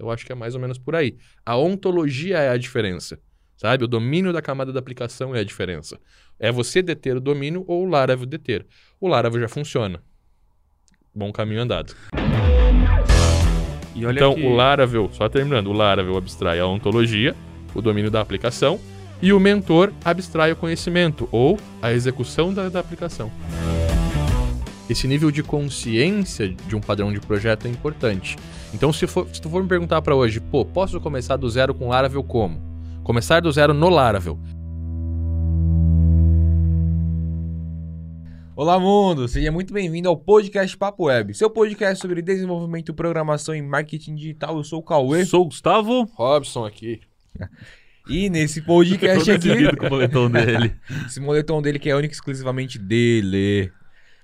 Eu acho que é mais ou menos por aí. A ontologia é a diferença, sabe? O domínio da camada da aplicação é a diferença. É você deter o domínio ou o Laravel deter. O Laravel já funciona. Bom caminho andado. então, que... o Laravel, só terminando, o Laravel abstrai a ontologia, o domínio da aplicação, e o mentor abstrai o conhecimento ou a execução da, da aplicação. Esse nível de consciência de um padrão de projeto é importante. Então, se, for, se tu for me perguntar para hoje, pô, posso começar do zero com Laravel como? Começar do zero no Laravel. Olá, mundo! Seja muito bem-vindo ao podcast Papo Web, seu podcast sobre desenvolvimento, programação e marketing digital. Eu sou o Cauê. Sou o Gustavo. Robson aqui. E nesse podcast aqui. com o moletom dele. esse moletom dele que é único e exclusivamente dele.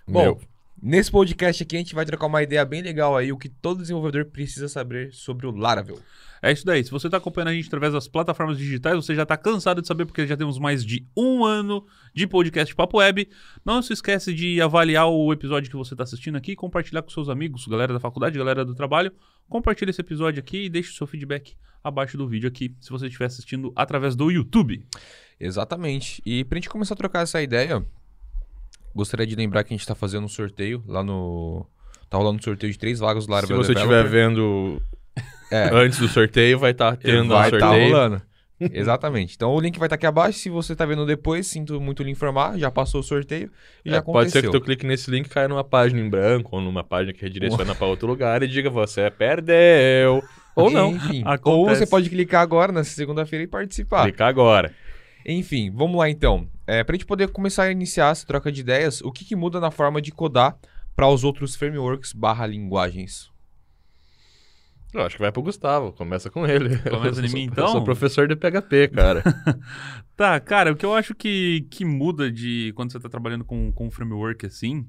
Bom, Meu. Nesse podcast aqui a gente vai trocar uma ideia bem legal aí, o que todo desenvolvedor precisa saber sobre o Laravel. É isso daí. Se você está acompanhando a gente através das plataformas digitais, você já está cansado de saber, porque já temos mais de um ano de podcast Papo Web. Não se esquece de avaliar o episódio que você está assistindo aqui, compartilhar com seus amigos, galera da faculdade, galera do trabalho. Compartilhe esse episódio aqui e deixe o seu feedback abaixo do vídeo aqui, se você estiver assistindo através do YouTube. Exatamente. E para a gente começar a trocar essa ideia, gostaria de lembrar que a gente está fazendo um sorteio lá no. Tá rolando um sorteio de três vagas do Laravel Se você estiver vendo é. Antes do sorteio vai estar tá tendo vai um sorteio. Vai estar tá rolando. Exatamente. Então o link vai estar tá aqui abaixo. Se você está vendo depois, sinto muito lhe informar. Já passou o sorteio e é, já aconteceu. Pode ser que tu clique nesse link e caia numa página em branco ou numa página que redireciona para outro lugar e diga você perdeu. Ou não. Enfim, ou você pode clicar agora, nessa segunda-feira, e participar. Clicar agora. Enfim, vamos lá então. É, para a gente poder começar a iniciar essa troca de ideias, o que, que muda na forma de codar para os outros frameworks barra linguagens? Eu acho que vai pro Gustavo, começa com ele. Começa em mim então? Eu sou professor de PHP, cara. tá, cara, o que eu acho que, que muda de quando você tá trabalhando com, com um framework assim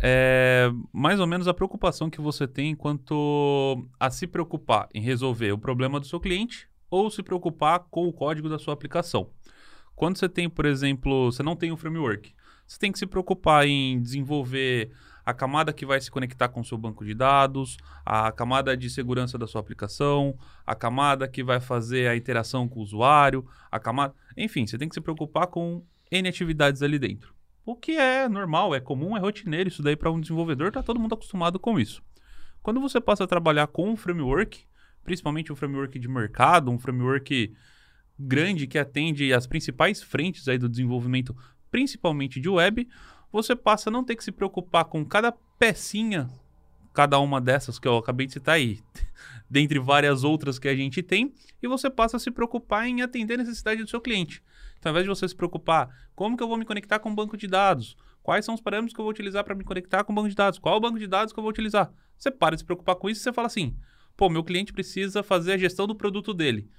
é mais ou menos a preocupação que você tem quanto a se preocupar em resolver o problema do seu cliente ou se preocupar com o código da sua aplicação. Quando você tem, por exemplo, você não tem um framework, você tem que se preocupar em desenvolver a camada que vai se conectar com o seu banco de dados, a camada de segurança da sua aplicação, a camada que vai fazer a interação com o usuário, a camada. Enfim, você tem que se preocupar com N atividades ali dentro. O que é normal, é comum, é rotineiro. Isso daí para um desenvolvedor, está todo mundo acostumado com isso. Quando você passa a trabalhar com um framework, principalmente um framework de mercado, um framework grande que atende as principais frentes aí do desenvolvimento, principalmente de web, você passa a não ter que se preocupar com cada pecinha, cada uma dessas que eu acabei de citar aí, dentre várias outras que a gente tem, e você passa a se preocupar em atender a necessidade do seu cliente. Então, ao invés de você se preocupar, como que eu vou me conectar com o banco de dados? Quais são os parâmetros que eu vou utilizar para me conectar com o banco de dados? Qual é o banco de dados que eu vou utilizar? Você para de se preocupar com isso e você fala assim: pô, meu cliente precisa fazer a gestão do produto dele.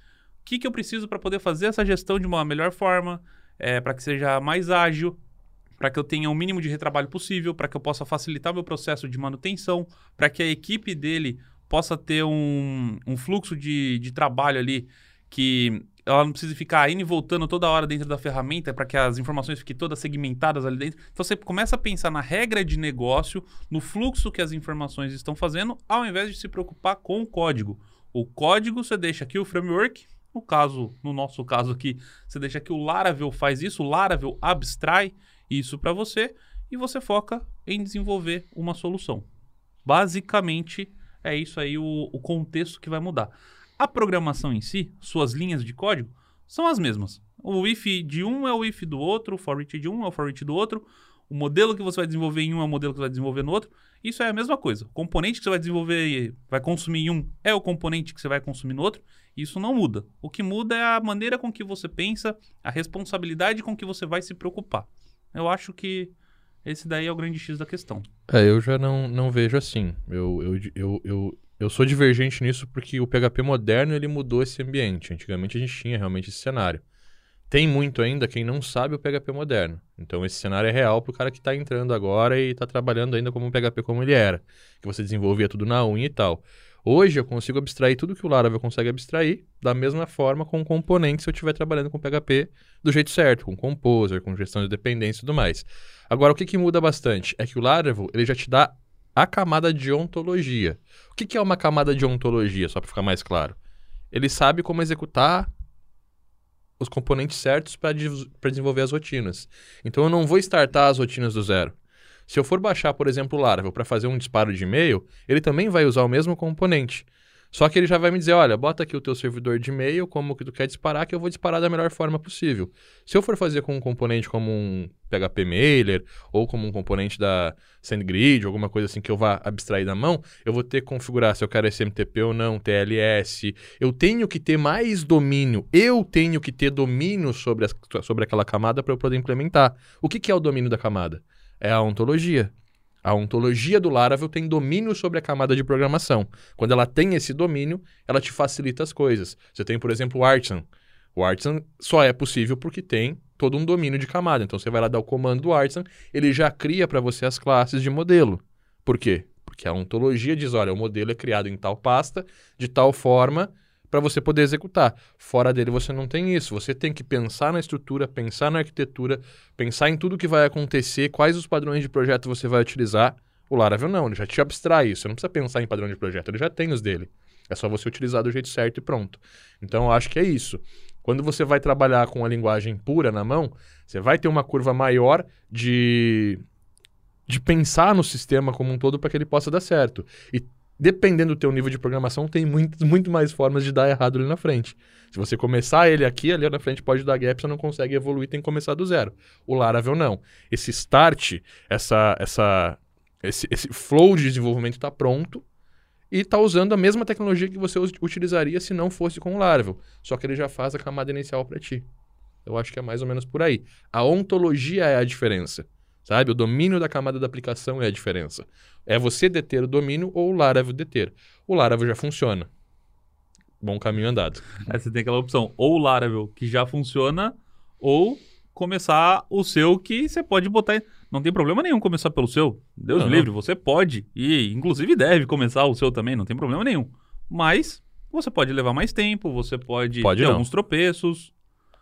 Que, que eu preciso para poder fazer essa gestão de uma melhor forma, é, para que seja mais ágil, para que eu tenha o mínimo de retrabalho possível, para que eu possa facilitar meu processo de manutenção, para que a equipe dele possa ter um, um fluxo de, de trabalho ali que ela não precisa ficar indo e voltando toda hora dentro da ferramenta para que as informações fiquem todas segmentadas ali dentro. Então você começa a pensar na regra de negócio, no fluxo que as informações estão fazendo, ao invés de se preocupar com o código. O código você deixa aqui o framework, no caso, no nosso caso aqui, você deixa que o Laravel faz isso, o Laravel abstrai isso para você e você foca em desenvolver uma solução. Basicamente, é isso aí o, o contexto que vai mudar. A programação em si, suas linhas de código, são as mesmas. O if de um é o if do outro, o for each de um é o for each do outro, o modelo que você vai desenvolver em um é o modelo que você vai desenvolver no outro. Isso é a mesma coisa. O componente que você vai desenvolver, vai consumir em um, é o componente que você vai consumir no outro. Isso não muda. O que muda é a maneira com que você pensa, a responsabilidade com que você vai se preocupar. Eu acho que esse daí é o grande X da questão. É, eu já não, não vejo assim. Eu, eu, eu, eu, eu sou divergente nisso porque o PHP moderno ele mudou esse ambiente. Antigamente a gente tinha realmente esse cenário. Tem muito ainda quem não sabe o PHP moderno. Então esse cenário é real para o cara que está entrando agora e está trabalhando ainda como um PHP como ele era. Que você desenvolvia tudo na unha e tal. Hoje eu consigo abstrair tudo que o Laravel consegue abstrair da mesma forma com componentes se eu estiver trabalhando com PHP do jeito certo, com Composer, com gestão de dependência e tudo mais. Agora, o que, que muda bastante é que o Laravel ele já te dá a camada de ontologia. O que, que é uma camada de ontologia, só para ficar mais claro? Ele sabe como executar os componentes certos para desenvolver as rotinas. Então eu não vou startar as rotinas do zero. Se eu for baixar, por exemplo, o Laravel para fazer um disparo de e-mail, ele também vai usar o mesmo componente. Só que ele já vai me dizer, olha, bota aqui o teu servidor de e-mail, como que tu quer disparar, que eu vou disparar da melhor forma possível. Se eu for fazer com um componente como um PHP Mailer, ou como um componente da SendGrid, alguma coisa assim que eu vá abstrair da mão, eu vou ter que configurar se eu quero SMTP ou não, TLS. Eu tenho que ter mais domínio, eu tenho que ter domínio sobre, as, sobre aquela camada para eu poder implementar. O que, que é o domínio da camada? É a ontologia. A ontologia do Laravel tem domínio sobre a camada de programação. Quando ela tem esse domínio, ela te facilita as coisas. Você tem, por exemplo, o Artisan. O Artisan só é possível porque tem todo um domínio de camada. Então você vai lá dar o comando do Artisan, ele já cria para você as classes de modelo. Por quê? Porque a ontologia diz, olha, o modelo é criado em tal pasta, de tal forma, para você poder executar. Fora dele você não tem isso. Você tem que pensar na estrutura, pensar na arquitetura, pensar em tudo que vai acontecer, quais os padrões de projeto você vai utilizar. O Laravel não, ele já te abstrai isso. Você não precisa pensar em padrão de projeto, ele já tem os dele. É só você utilizar do jeito certo e pronto. Então eu acho que é isso. Quando você vai trabalhar com a linguagem pura na mão, você vai ter uma curva maior de de pensar no sistema como um todo para que ele possa dar certo. E dependendo do teu nível de programação, tem muito, muito mais formas de dar errado ali na frente. Se você começar ele aqui, ali na frente pode dar gap, você não consegue evoluir, tem que começar do zero. O Laravel não. Esse start, essa, essa, esse, esse flow de desenvolvimento está pronto e está usando a mesma tecnologia que você utilizaria se não fosse com o Laravel. Só que ele já faz a camada inicial para ti. Eu acho que é mais ou menos por aí. A ontologia é a diferença. Sabe? O domínio da camada da aplicação é a diferença. É você deter o domínio ou o Laravel deter. O Laravel já funciona. Bom caminho andado. Aí você tem aquela opção, ou o Laravel que já funciona, ou começar o seu que você pode botar. Não tem problema nenhum começar pelo seu. Deus não, livre, você pode. E inclusive deve começar o seu também, não tem problema nenhum. Mas você pode levar mais tempo, você pode, pode ter não. alguns tropeços.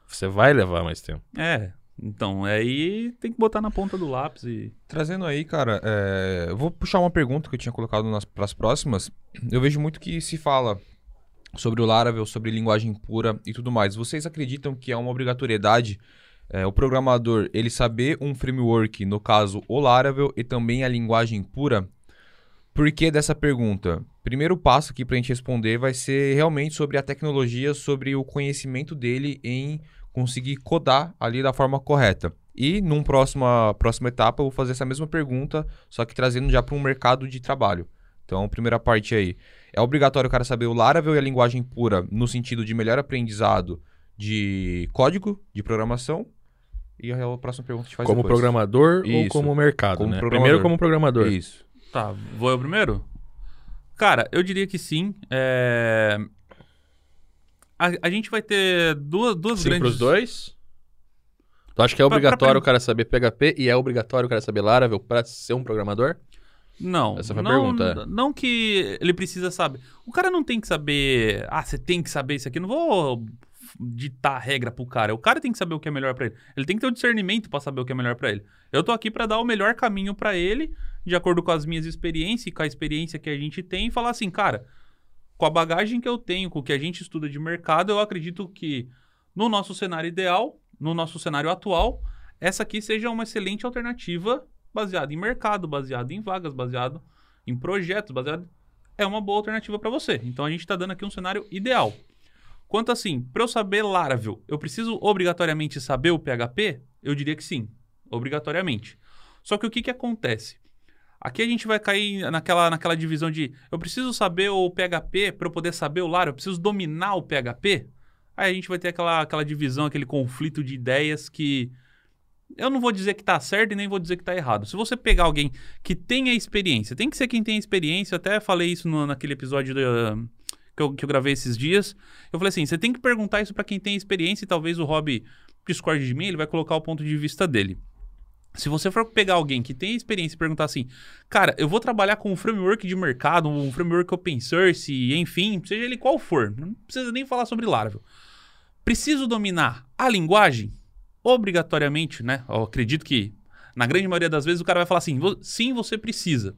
Você vai levar mais tempo. É, então, aí tem que botar na ponta do lápis e. Trazendo aí, cara, é... eu vou puxar uma pergunta que eu tinha colocado para as próximas. Eu vejo muito que se fala sobre o Laravel, sobre linguagem pura e tudo mais. Vocês acreditam que é uma obrigatoriedade é, o programador ele saber um framework, no caso o Laravel, e também a linguagem pura? Por que dessa pergunta? Primeiro passo aqui para a gente responder vai ser realmente sobre a tecnologia, sobre o conhecimento dele em conseguir codar ali da forma correta. E numa próxima, próxima etapa eu vou fazer essa mesma pergunta, só que trazendo já para um mercado de trabalho. Então, primeira parte aí. É obrigatório o cara saber o Laravel e a linguagem pura no sentido de melhor aprendizado de código, de programação. E a próxima pergunta a gente faz Como depois. programador Isso. ou como mercado, como né? Primeiro como programador. Isso. Tá, vou eu primeiro? Cara, eu diria que sim. É a, a gente vai ter duas, duas Sim, grandes... pros dois? Tu acha que é obrigatório pra, pra... o cara saber PHP e é obrigatório o cara saber Laravel para ser um programador? Não. Essa foi a não, pergunta. Não que ele precisa saber. O cara não tem que saber. Ah, você tem que saber isso aqui. Não vou ditar regra pro cara. O cara tem que saber o que é melhor para ele. Ele tem que ter o discernimento para saber o que é melhor para ele. Eu tô aqui para dar o melhor caminho para ele, de acordo com as minhas experiências e com a experiência que a gente tem, e falar assim, cara, com a bagagem que eu tenho, com o que a gente estuda de mercado, eu acredito que no nosso cenário ideal, no nosso cenário atual, essa aqui seja uma excelente alternativa baseada em mercado, baseada em vagas, baseado em projetos, baseado é uma boa alternativa para você. Então a gente está dando aqui um cenário ideal. Quanto assim, para eu saber Laravel, eu preciso obrigatoriamente saber o PHP? Eu diria que sim, obrigatoriamente. Só que o que, que acontece? Aqui a gente vai cair naquela, naquela divisão de eu preciso saber o PHP para eu poder saber o Laravel, eu preciso dominar o PHP. Aí a gente vai ter aquela, aquela divisão, aquele conflito de ideias que eu não vou dizer que está certo e nem vou dizer que está errado. Se você pegar alguém que tenha experiência, tem que ser quem tem experiência, até falei isso no, naquele episódio do, que, eu, que eu gravei esses dias. Eu falei assim: você tem que perguntar isso para quem tem experiência e talvez o Rob discorde de mim, ele vai colocar o ponto de vista dele. Se você for pegar alguém que tem experiência e perguntar assim, cara, eu vou trabalhar com um framework de mercado, um framework open source, enfim, seja ele qual for, não precisa nem falar sobre Laravel. Preciso dominar a linguagem? Obrigatoriamente, né? Eu acredito que na grande maioria das vezes o cara vai falar assim, sim, você precisa.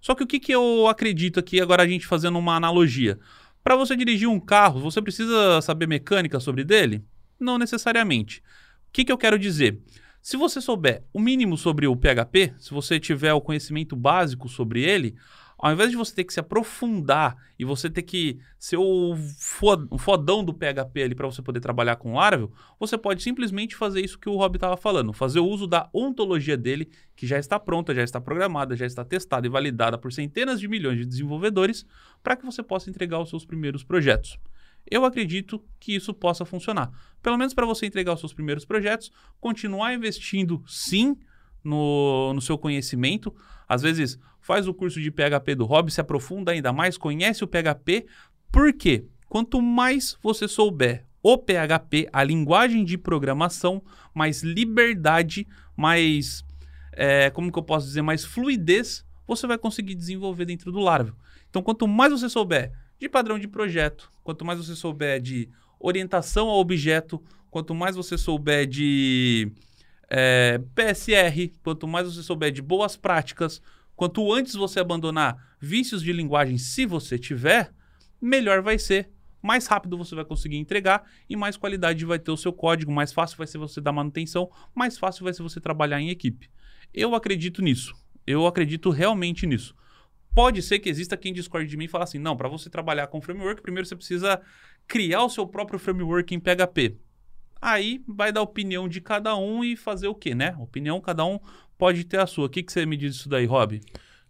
Só que o que, que eu acredito aqui, agora a gente fazendo uma analogia? Para você dirigir um carro, você precisa saber mecânica sobre dele? Não necessariamente. O que, que eu quero dizer? Se você souber o mínimo sobre o PHP, se você tiver o conhecimento básico sobre ele, ao invés de você ter que se aprofundar e você ter que ser o fodão do PHP ali para você poder trabalhar com Laravel, você pode simplesmente fazer isso que o Rob estava falando, fazer o uso da ontologia dele, que já está pronta, já está programada, já está testada e validada por centenas de milhões de desenvolvedores, para que você possa entregar os seus primeiros projetos. Eu acredito que isso possa funcionar. Pelo menos para você entregar os seus primeiros projetos, continuar investindo sim no, no seu conhecimento. Às vezes, faz o curso de PHP do Hobby, se aprofunda ainda mais, conhece o PHP. Por quê? Quanto mais você souber o PHP, a linguagem de programação, mais liberdade, mais. É, como que eu posso dizer? Mais fluidez você vai conseguir desenvolver dentro do Laravel. Então, quanto mais você souber de padrão de projeto, quanto mais você souber de orientação ao objeto, quanto mais você souber de é, PSR, quanto mais você souber de boas práticas, quanto antes você abandonar vícios de linguagem, se você tiver, melhor vai ser. Mais rápido você vai conseguir entregar e mais qualidade vai ter o seu código, mais fácil vai ser você dar manutenção, mais fácil vai ser você trabalhar em equipe. Eu acredito nisso. Eu acredito realmente nisso. Pode ser que exista quem discorde de mim e fale assim: não, para você trabalhar com framework, primeiro você precisa criar o seu próprio framework em PHP. Aí vai dar opinião de cada um e fazer o quê, né? Opinião, cada um pode ter a sua. O que, que você me diz disso daí, Rob?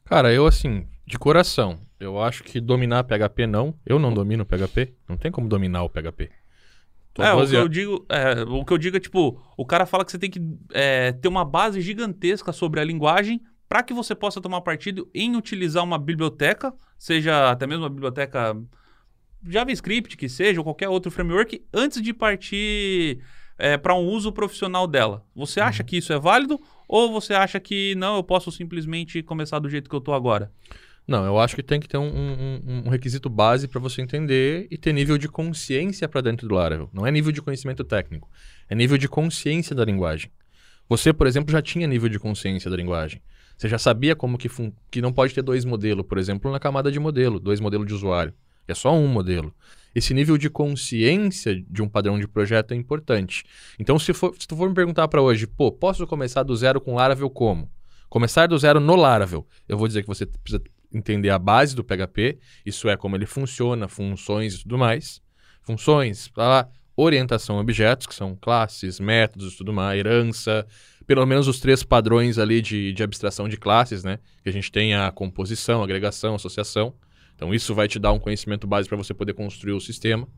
Cara, eu assim, de coração, eu acho que dominar PHP não. Eu não domino PHP. Não tem como dominar o PHP. é, o que, eu digo, é, o que eu digo é, tipo, o cara fala que você tem que é, ter uma base gigantesca sobre a linguagem para que você possa tomar partido em utilizar uma biblioteca, seja até mesmo uma biblioteca JavaScript que seja, ou qualquer outro framework, antes de partir é, para um uso profissional dela. Você acha uhum. que isso é válido ou você acha que não, eu posso simplesmente começar do jeito que eu estou agora? Não, eu acho que tem que ter um, um, um requisito base para você entender e ter nível de consciência para dentro do Laravel. Não é nível de conhecimento técnico, é nível de consciência da linguagem. Você, por exemplo, já tinha nível de consciência da linguagem. Você já sabia como que, que não pode ter dois modelos, por exemplo, na camada de modelo, dois modelos de usuário. É só um modelo. Esse nível de consciência de um padrão de projeto é importante. Então, se, for, se tu for me perguntar para hoje, pô, posso começar do zero com Laravel como? Começar do zero no Laravel. Eu vou dizer que você precisa entender a base do PHP, isso é como ele funciona, funções e tudo mais. Funções, lá, orientação a objetos, que são classes, métodos tudo mais, herança, pelo menos os três padrões ali de, de abstração de classes, né? Que a gente tem a composição, agregação, associação. Então isso vai te dar um conhecimento básico para você poder construir o sistema,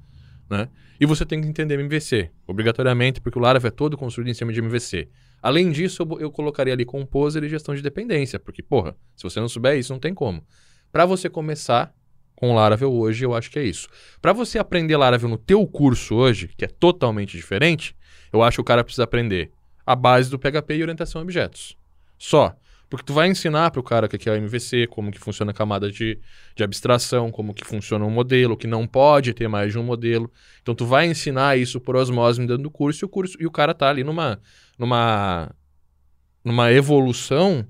né? E você tem que entender MVC, obrigatoriamente, porque o Laravel é todo construído em cima de MVC. Além disso, eu, eu colocaria ali Composer e gestão de dependência, porque, porra, se você não souber isso, não tem como. Para você começar com Laravel hoje, eu acho que é isso. Para você aprender Laravel no teu curso hoje, que é totalmente diferente, eu acho que o cara precisa aprender a base do PHP e orientação a objetos. Só. Porque tu vai ensinar para o cara que é o MVC, como que funciona a camada de, de abstração, como que funciona um modelo, que não pode ter mais de um modelo. Então tu vai ensinar isso por osmose dentro do curso e o curso e o cara tá ali numa numa numa evolução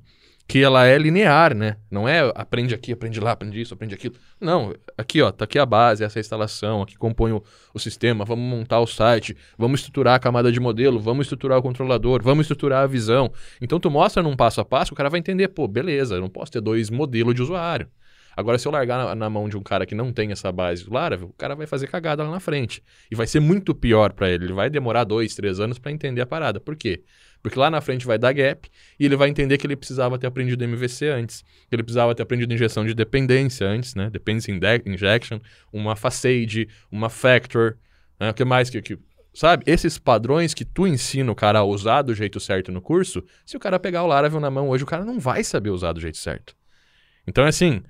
que ela é linear, né? Não é aprende aqui, aprende lá, aprende isso, aprende aquilo. Não, aqui ó, tá aqui a base, essa é a instalação, aqui compõe o, o, sistema, vamos montar o site, vamos estruturar a camada de modelo, vamos estruturar o controlador, vamos estruturar a visão. Então tu mostra num passo a passo, o cara vai entender, pô, beleza, eu não posso ter dois modelos de usuário. Agora, se eu largar na, na, mão de um cara que não tem essa base do Laravel, o cara vai fazer cagada lá na frente. E vai ser muito pior para ele. Ele vai demorar dois, três anos para entender a parada. Por quê? Porque lá na frente vai dar gap e ele vai entender que ele precisava ter aprendido MVC antes, que ele precisava ter aprendido injeção de dependência antes, né? Dependency injection, uma facade, uma factor, né? o que mais que, que sabe? Esses padrões que tu ensina o cara a usar do jeito certo no curso, se o cara pegar o Laravel na mão hoje, o cara não vai saber usar do jeito certo. Então, é assim,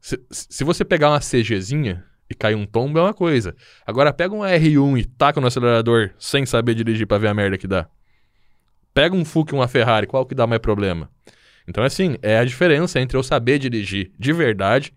se, se você pegar uma CGzinha e cair um tombo é uma coisa. Agora pega um R1 e taca no acelerador sem saber dirigir para ver a merda que dá. Pega um Fuk e uma Ferrari, qual que dá mais problema? Então, assim, é a diferença entre eu saber dirigir de verdade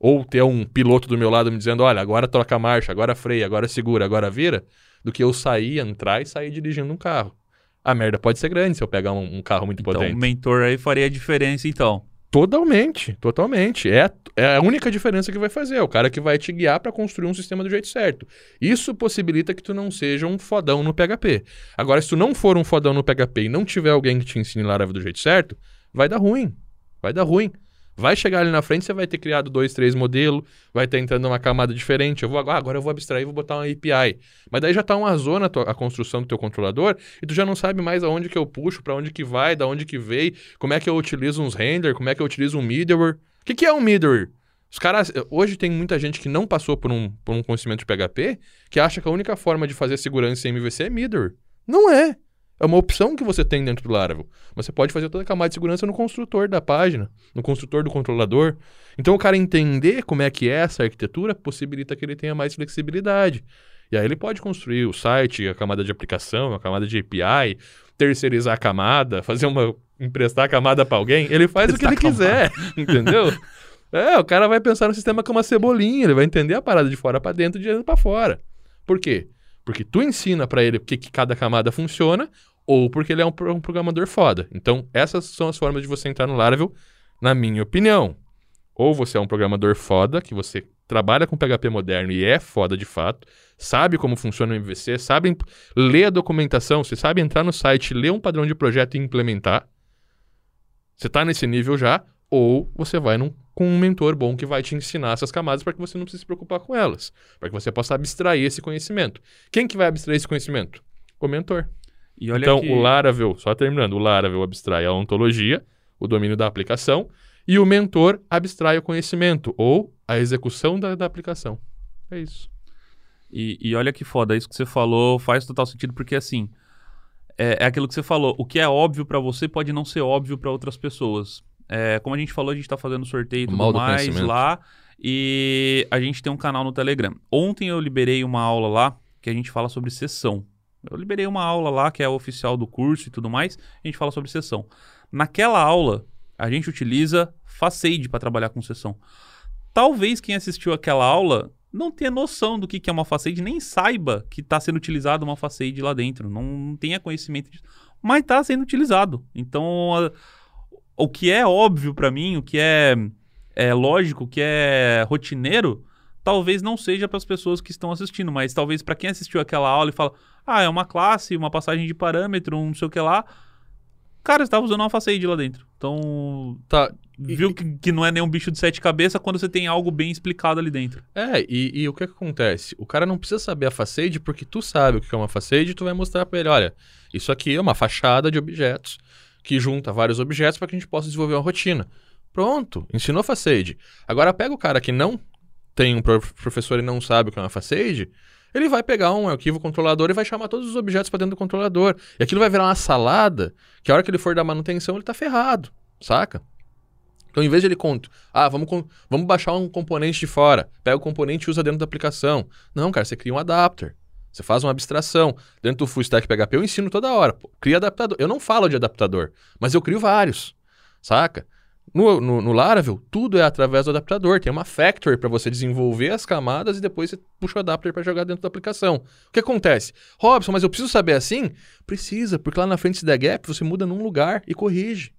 ou ter um piloto do meu lado me dizendo, olha, agora troca a marcha, agora freia, agora segura, agora vira, do que eu sair, entrar e sair dirigindo um carro. A merda pode ser grande se eu pegar um, um carro muito então, potente. Então, o mentor aí faria a diferença, então. Totalmente, totalmente. É, é a única diferença que vai fazer. É o cara que vai te guiar para construir um sistema do jeito certo. Isso possibilita que tu não seja um fodão no PHP. Agora, se tu não for um fodão no PHP e não tiver alguém que te ensine Laravel do jeito certo, vai dar ruim. Vai dar ruim. Vai chegar ali na frente, você vai ter criado dois, três modelos, vai ter entrando uma camada diferente. Eu vou ah, agora eu vou abstrair, vou botar uma API. Mas daí já está uma zona a, construção do teu controlador e tu já não sabe mais aonde que eu puxo, para onde que vai, da onde que veio, como é que eu utilizo uns render, como é que eu utilizo um middleware. O que, que é um middleware? Os caras, hoje tem muita gente que não passou por um, por um conhecimento de PHP que acha que a única forma de fazer segurança em MVC é middleware. Não é. É uma opção que você tem dentro do Laravel. Você pode fazer toda a camada de segurança no construtor da página, no construtor do controlador. Então, o cara entender como é que é essa arquitetura possibilita que ele tenha mais flexibilidade. E aí ele pode construir o site, a camada de aplicação, a camada de API, terceirizar a camada, fazer uma emprestar a camada para alguém. Ele faz o que ele quiser, entendeu? É, o cara vai pensar no sistema como uma cebolinha, ele vai entender a parada de fora para dentro, de dentro para fora. Por quê? Porque tu ensina para ele o que, que cada camada funciona, ou porque ele é um, um, programador foda. Então, essas são as formas de você entrar no Laravel, na minha opinião. Ou você é um programador foda, que você trabalha com PHP moderno e é foda de fato, sabe como funciona o MVC, sabe ler a documentação, você sabe entrar no site, ler um padrão de projeto e implementar. Você está nesse nível já, ou você vai num, com um mentor bom que vai te ensinar essas camadas para que você não precise se preocupar com elas, para que você possa abstrair esse conhecimento. Quem que vai abstrair esse conhecimento? O mentor. Então, que... o Laravel, só terminando, o Laravel abstrai a ontologia, o domínio da aplicação, e o mentor abstrai o conhecimento ou a execução da, da aplicação. É isso. E, e, olha que foda, isso que você falou faz total sentido, porque assim, é, é aquilo que você falou, o que é óbvio para você pode não ser óbvio para outras pessoas. É, como a gente falou, a gente está fazendo sorteio e tudo mais lá. E a gente tem um canal no Telegram. Ontem eu liberei uma aula lá que a gente fala sobre sessão. Eu liberei uma aula lá que é oficial do curso e tudo mais. A gente fala sobre sessão. Naquela aula, a gente utiliza Facade para trabalhar com sessão. Talvez quem assistiu aquela aula não tenha noção do que é uma Facade, nem saiba que está sendo utilizada uma Facade lá dentro. Não, não tenha conhecimento disso. Mas está sendo utilizado. Então, o que é óbvio para mim, o que é, é lógico, o que é rotineiro, talvez não seja para as pessoas que estão assistindo, mas talvez para quem assistiu aquela aula e fala: "Ah, é uma classe, uma passagem de parâmetro, um não sei o que lá". Cara, estava usando uma facade lá dentro. Então, tá, viu que, que não é nenhum bicho de sete cabeças quando você tem algo bem explicado ali dentro. É, e, e o que, que acontece? O cara não precisa saber a facade porque tu sabe o que é uma facade e tu vai mostrar para ele, olha, isso aqui é uma fachada de objetos que junta vários objetos para que a gente possa desenvolver uma rotina. Pronto, ensinou Facade. Agora pega o cara que não tem um professor e não sabe o que é uma Facade, ele vai pegar um arquivo controlador e vai chamar todos os objetos para dentro do controlador. E aquilo vai virar uma salada, que a hora que ele for dar manutenção, ele está ferrado, saca? Então, em vez de ele conta, ah, vamos, vamos baixar um componente de fora, pega o componente e usa dentro da aplicação. Não, cara, você cria um adapter. Você faz uma abstração. Dentro do Full Stack PHP eu ensino toda hora. Pô, cria adaptador. Eu não falo de adaptador, mas eu crio vários. Saca? No, no, no, Laravel, tudo é através do adaptador. Tem uma factory para você desenvolver as camadas e depois você puxa o adapter para jogar dentro da aplicação. O que acontece? Robson, mas eu preciso saber assim? Precisa, porque lá na frente se der gap, você muda num lugar e corrige.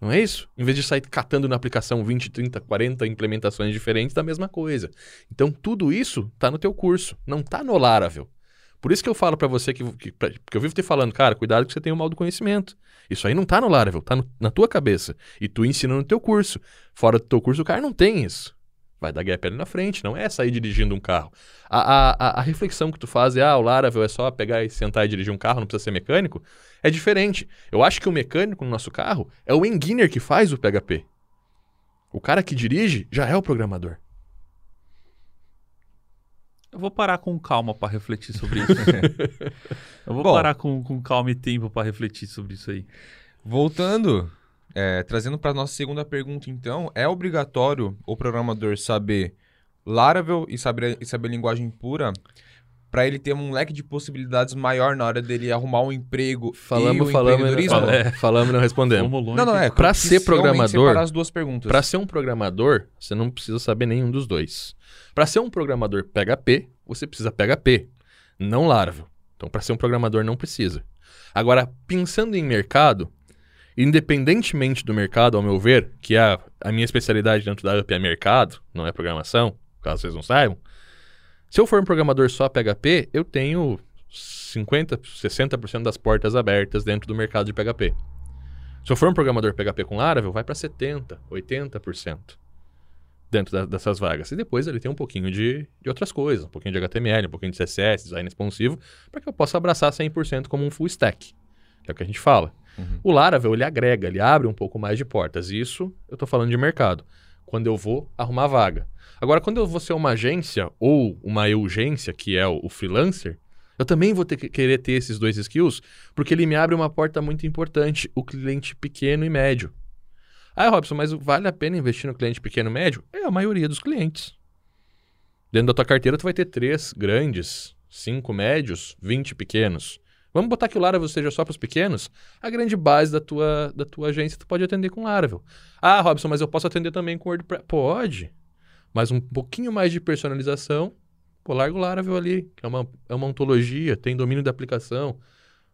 Não é isso? Em vez de sair catando na aplicação 20, 30, 40 implementações diferentes da mesma coisa. Então, tudo isso está no teu curso, não está no Laravel. Por isso que eu falo para você que, que, pra, que eu vivo te falando, cara, cuidado que você tem o mal do conhecimento. Isso aí não está no Laravel, está na tua cabeça. E tu ensina no teu curso. Fora do teu curso, o cara não tem isso vai dar gap ali na frente, não é sair dirigindo um carro. A, a, a, reflexão que tu faz é, ah, o Laravel é só pegar e sentar e dirigir um carro, não precisa ser mecânico, é diferente. Eu acho que o mecânico no nosso carro é o engineer que faz o PHP. O cara que dirige já é o programador. Eu vou parar com calma para refletir sobre isso. Eu vou Bom, parar com, com calma e tempo para refletir sobre isso aí. Voltando é, trazendo para nossa segunda pergunta, então, é obrigatório o programador saber Laravel e saber, e saber linguagem pura para ele ter um leque de possibilidades maior na hora dele arrumar um emprego falamos, e falamos, fal é, falamos e não respondemos. Não, não é. Para ser programador, as duas perguntas. Para ser um programador, você não precisa saber nenhum dos dois. Para ser um programador PHP, você precisa PHP, não Laravel. Então, para ser um programador não precisa. Agora, pensando em mercado, Independentemente do mercado, ao meu ver, que é a, a minha especialidade dentro da UP é mercado, não é programação, caso vocês não saibam. Se eu for um programador só PHP, eu tenho 50, 60% das portas abertas dentro do mercado de PHP. Se eu for um programador PHP com Laravel, vai para 70, 80% dentro da, dessas vagas. E depois ele tem um pouquinho de, de outras coisas, um pouquinho de HTML, um pouquinho de CSS, design responsivo, para que eu possa abraçar 100% como um full stack, que é o que a gente fala. Uhum. O Laravel, ele agrega, ele abre um pouco mais de portas. Isso eu estou falando de mercado. Quando eu vou arrumar vaga. Agora, quando eu vou ser uma agência ou uma urgência, que é o, freelancer, eu também vou ter que querer ter esses dois skills, porque ele me abre uma porta muito importante, o cliente pequeno e médio. Ah, Robson, mas vale a pena investir no cliente pequeno e médio? É a maioria dos clientes. Dentro da tua carteira, tu vai ter três grandes, cinco médios, 20 pequenos. Vamos botar que o Laravel seja só para os pequenos? A grande base da tua, da tua agência tu pode atender com Laravel. Ah, Robson, mas eu posso atender também com WordPress. Pode. Mas um pouquinho mais de personalização, pô, larga o Laravel ali, que é uma, é uma ontologia, tem domínio da aplicação.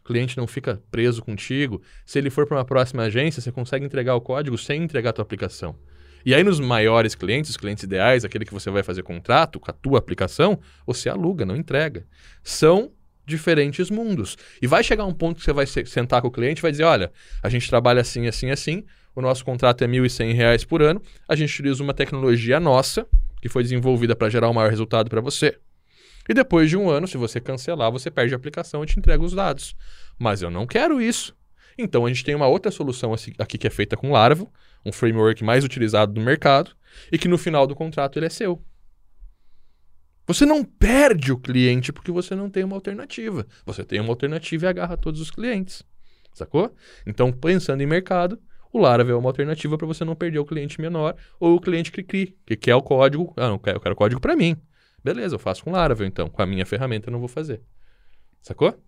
O cliente não fica preso contigo. Se ele for para uma próxima agência, você consegue entregar o código sem entregar a tua aplicação. E aí, nos maiores clientes, os clientes ideais, aquele que você vai fazer contrato com a tua aplicação, você aluga, não entrega. São diferentes mundos. E vai chegar um ponto que você vai se- sentar com o cliente e vai dizer: olha, a gente trabalha assim, assim, assim, o nosso contrato é 1.100 reais por ano, a gente utiliza uma tecnologia nossa, que foi desenvolvida para gerar o maior resultado para você. E depois de um ano, se você cancelar, você perde a aplicação e te entrega os dados. Mas eu não quero isso. Então a gente tem uma outra solução aqui que é feita com Laravel, um framework mais utilizado no mercado, e que no final do contrato ele é seu. Você não perde o cliente porque você não tem uma alternativa. Você tem uma alternativa e agarra todos os clientes. Sacou? Então, pensando em mercado, o Laravel é uma alternativa para você não perder o cliente menor ou o cliente cria, que quer o código. Ah, não, eu quero, quero código para mim. Beleza, eu faço com Laravel então. Com a minha ferramenta eu não vou fazer. Sacou?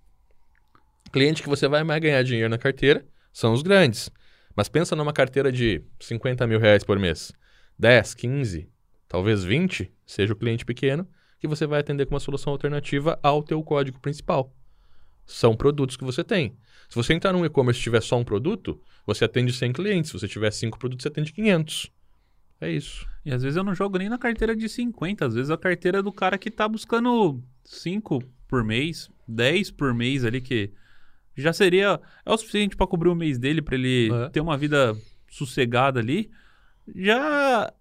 Cliente que você vai mais ganhar dinheiro na carteira são os grandes. Mas pensa numa carteira de 50 mil reais por mês. 10, 15, talvez 20, seja o cliente pequeno, que você vai atender com uma solução alternativa ao teu código principal. São produtos que você tem. Se você entrar num e-commerce e tiver só um produto, você atende 100 clientes. Se você tiver 5 produtos, você atende 500. É isso. E às vezes eu não jogo nem na carteira de 50, às vezes a carteira é do cara que tá buscando 5 por mês, 10 por mês ali, que já seria. É o suficiente para cobrir o mês dele, para ele É. ter uma vida sossegada ali. Já.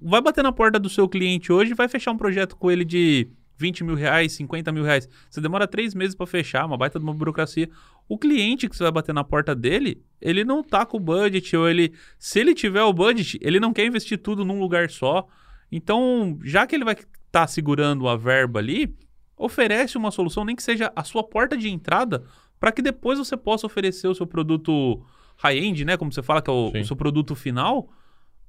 Vai bater na porta do seu cliente hoje vai fechar um projeto com ele de 20 mil reais, 50 mil reais. Você demora três meses para fechar, uma baita de uma burocracia. O cliente que você vai bater na porta dele, ele não tá com o budget, ou ele. Se ele tiver o budget, ele não quer investir tudo num lugar só. Então, já que ele vai estar segurando a verba ali, oferece uma solução, nem que seja a sua porta de entrada, para que depois você possa oferecer o seu produto high-end, né? Como você fala, que é o, o seu produto final.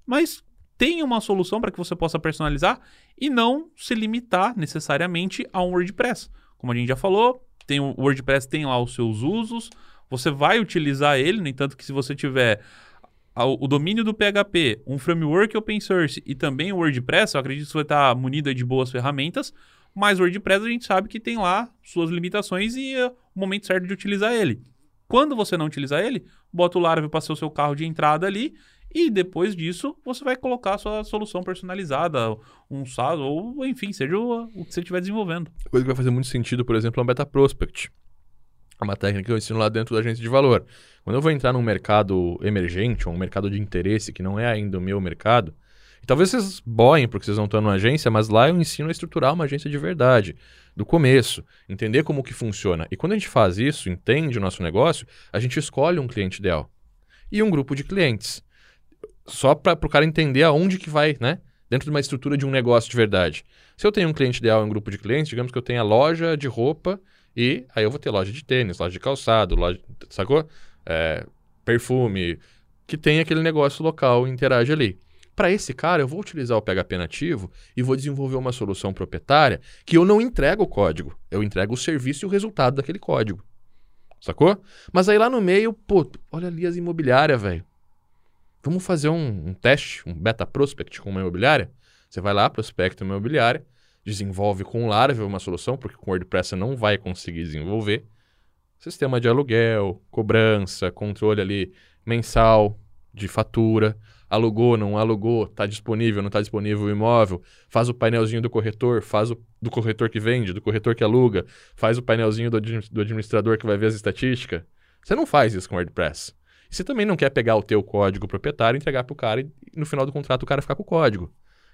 Mas tenha uma solução para que você possa personalizar e não se limitar necessariamente a um WordPress. Como a gente já falou, tem o WordPress tem lá os seus usos, você vai utilizar ele, no entanto que se você tiver o domínio do PHP, um framework open source e também o WordPress, eu acredito que você vai estar munido aí de boas ferramentas, mas o WordPress a gente sabe que tem lá suas limitações e é o momento certo de utilizar ele. Quando você não utilizar ele, bota o Laravel para ser o seu carro de entrada ali e depois disso você vai colocar a sua solução personalizada, um SaaS ou enfim, seja o, o que você estiver desenvolvendo. Coisa que vai fazer muito sentido, por exemplo, é um Beta Prospect. É uma técnica que eu ensino lá dentro da agência de valor. Quando eu vou entrar num mercado emergente, ou um mercado de interesse que não é ainda o meu mercado, e talvez vocês boem porque vocês não estão numa agência, mas lá eu ensino a estruturar uma agência de verdade, do começo, entender como que funciona. E quando a gente faz isso, entende o nosso negócio, a gente escolhe um cliente ideal e um grupo de clientes. Só para o cara entender aonde que vai, né? Dentro de uma estrutura de um negócio de verdade. Se eu tenho um cliente ideal um grupo de clientes, digamos que eu tenha loja de roupa e aí eu vou ter loja de tênis, loja de calçado, loja, sacou? É, perfume, que tem aquele negócio local e interage ali. Para esse cara, eu vou utilizar o PHP nativo e vou desenvolver uma solução proprietária que eu não entrego o código, eu entrego o serviço e o resultado daquele código. Sacou? Mas aí lá no meio, pô, olha ali as imobiliárias, velho. Vamos fazer um, um teste, um beta prospect com uma imobiliária? Você vai lá, prospecta uma imobiliária, desenvolve com Laravel uma solução, porque com WordPress você não vai conseguir desenvolver. Sistema de aluguel, cobrança, controle ali mensal, de fatura, alugou, não alugou, está disponível, não está disponível o imóvel, faz o painelzinho do corretor, faz o do corretor que vende, do corretor que aluga, faz o painelzinho do, do administrador que vai ver as estatísticas. Você não faz isso com WordPress. Você também não quer pegar o teu código proprietário, entregar para o cara e no final do contrato o cara ficar com o código.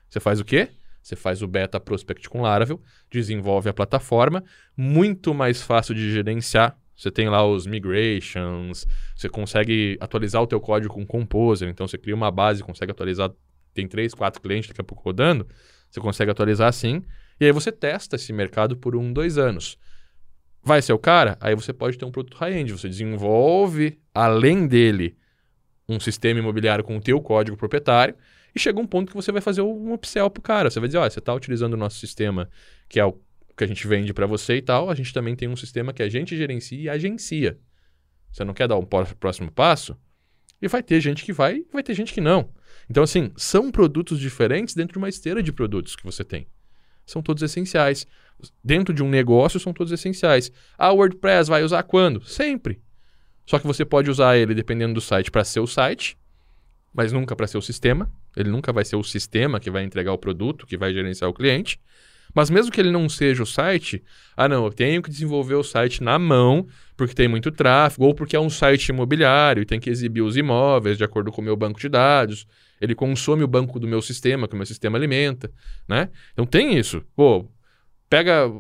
Você faz o quê? Você faz o beta prospect com Laravel, desenvolve a plataforma, muito mais fácil de gerenciar. Você tem lá os migrations, você consegue atualizar o teu código com Composer, então você cria uma base, consegue atualizar, tem três, quatro clientes daqui a pouco rodando, você consegue atualizar assim, e aí você testa esse mercado por um, dois anos. Vai ser o cara? Aí você pode ter um produto high-end, você desenvolve, além dele, um sistema imobiliário com o teu código proprietário, e chega um ponto que você vai fazer um upsell pro cara. Você vai dizer, olha, você está utilizando o nosso sistema, que é o que a gente vende para você e tal, a gente também tem um sistema que a gente gerencia e agencia. Você não quer dar um próximo passo? E vai ter gente que vai, vai ter gente que não. Então, assim, são produtos diferentes dentro de uma esteira de produtos que você tem. São todos essenciais. Dentro de um negócio, são todos essenciais. Ah, WordPress vai usar quando? Sempre. Só que você pode usar ele, dependendo do site, para ser o site, mas nunca para ser o sistema. Ele nunca vai ser o sistema que vai entregar o produto, que vai gerenciar o cliente. Mas mesmo que ele não seja o site, ah não, eu tenho que desenvolver o site na mão, porque tem muito tráfego, ou porque é um site imobiliário e tem que exibir os imóveis de acordo com o meu banco de dados. Ele consome o banco do meu sistema, que o meu sistema alimenta, né? Então tem isso. Pô, pega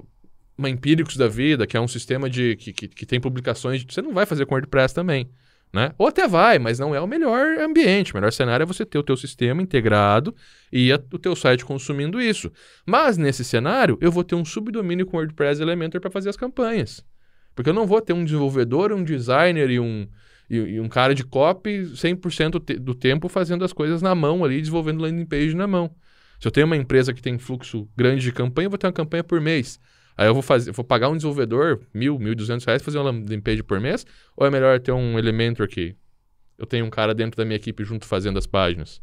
uma Empíricos da vida, que é um sistema de que, que, que tem publicações, você não vai fazer com WordPress também. Né? Ou até vai, mas não é o melhor ambiente. O melhor cenário é você ter o teu sistema integrado e a, o teu site consumindo isso. Mas nesse cenário, eu vou ter um subdomínio com WordPress Elementor para fazer as campanhas. Porque eu não vou ter um desenvolvedor, um designer e um, e, e um cara de copy 100% te, do tempo fazendo as coisas na mão ali, desenvolvendo landing page na mão. Se eu tenho uma empresa que tem fluxo grande de campanha, eu vou ter uma campanha por mês. Aí eu vou fazer, vou pagar um desenvolvedor mil, mil duzentos reais fazer uma landing page por mês? Ou é melhor ter um Elementor que eu tenho um cara dentro da minha equipe junto fazendo as páginas?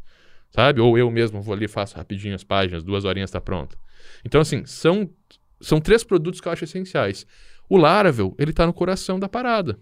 Sabe? Ou eu mesmo vou ali faço rapidinho as páginas, duas horinhas está pronto. Então, assim, são, são três produtos que eu acho essenciais. O Laravel, ele está no coração da parada.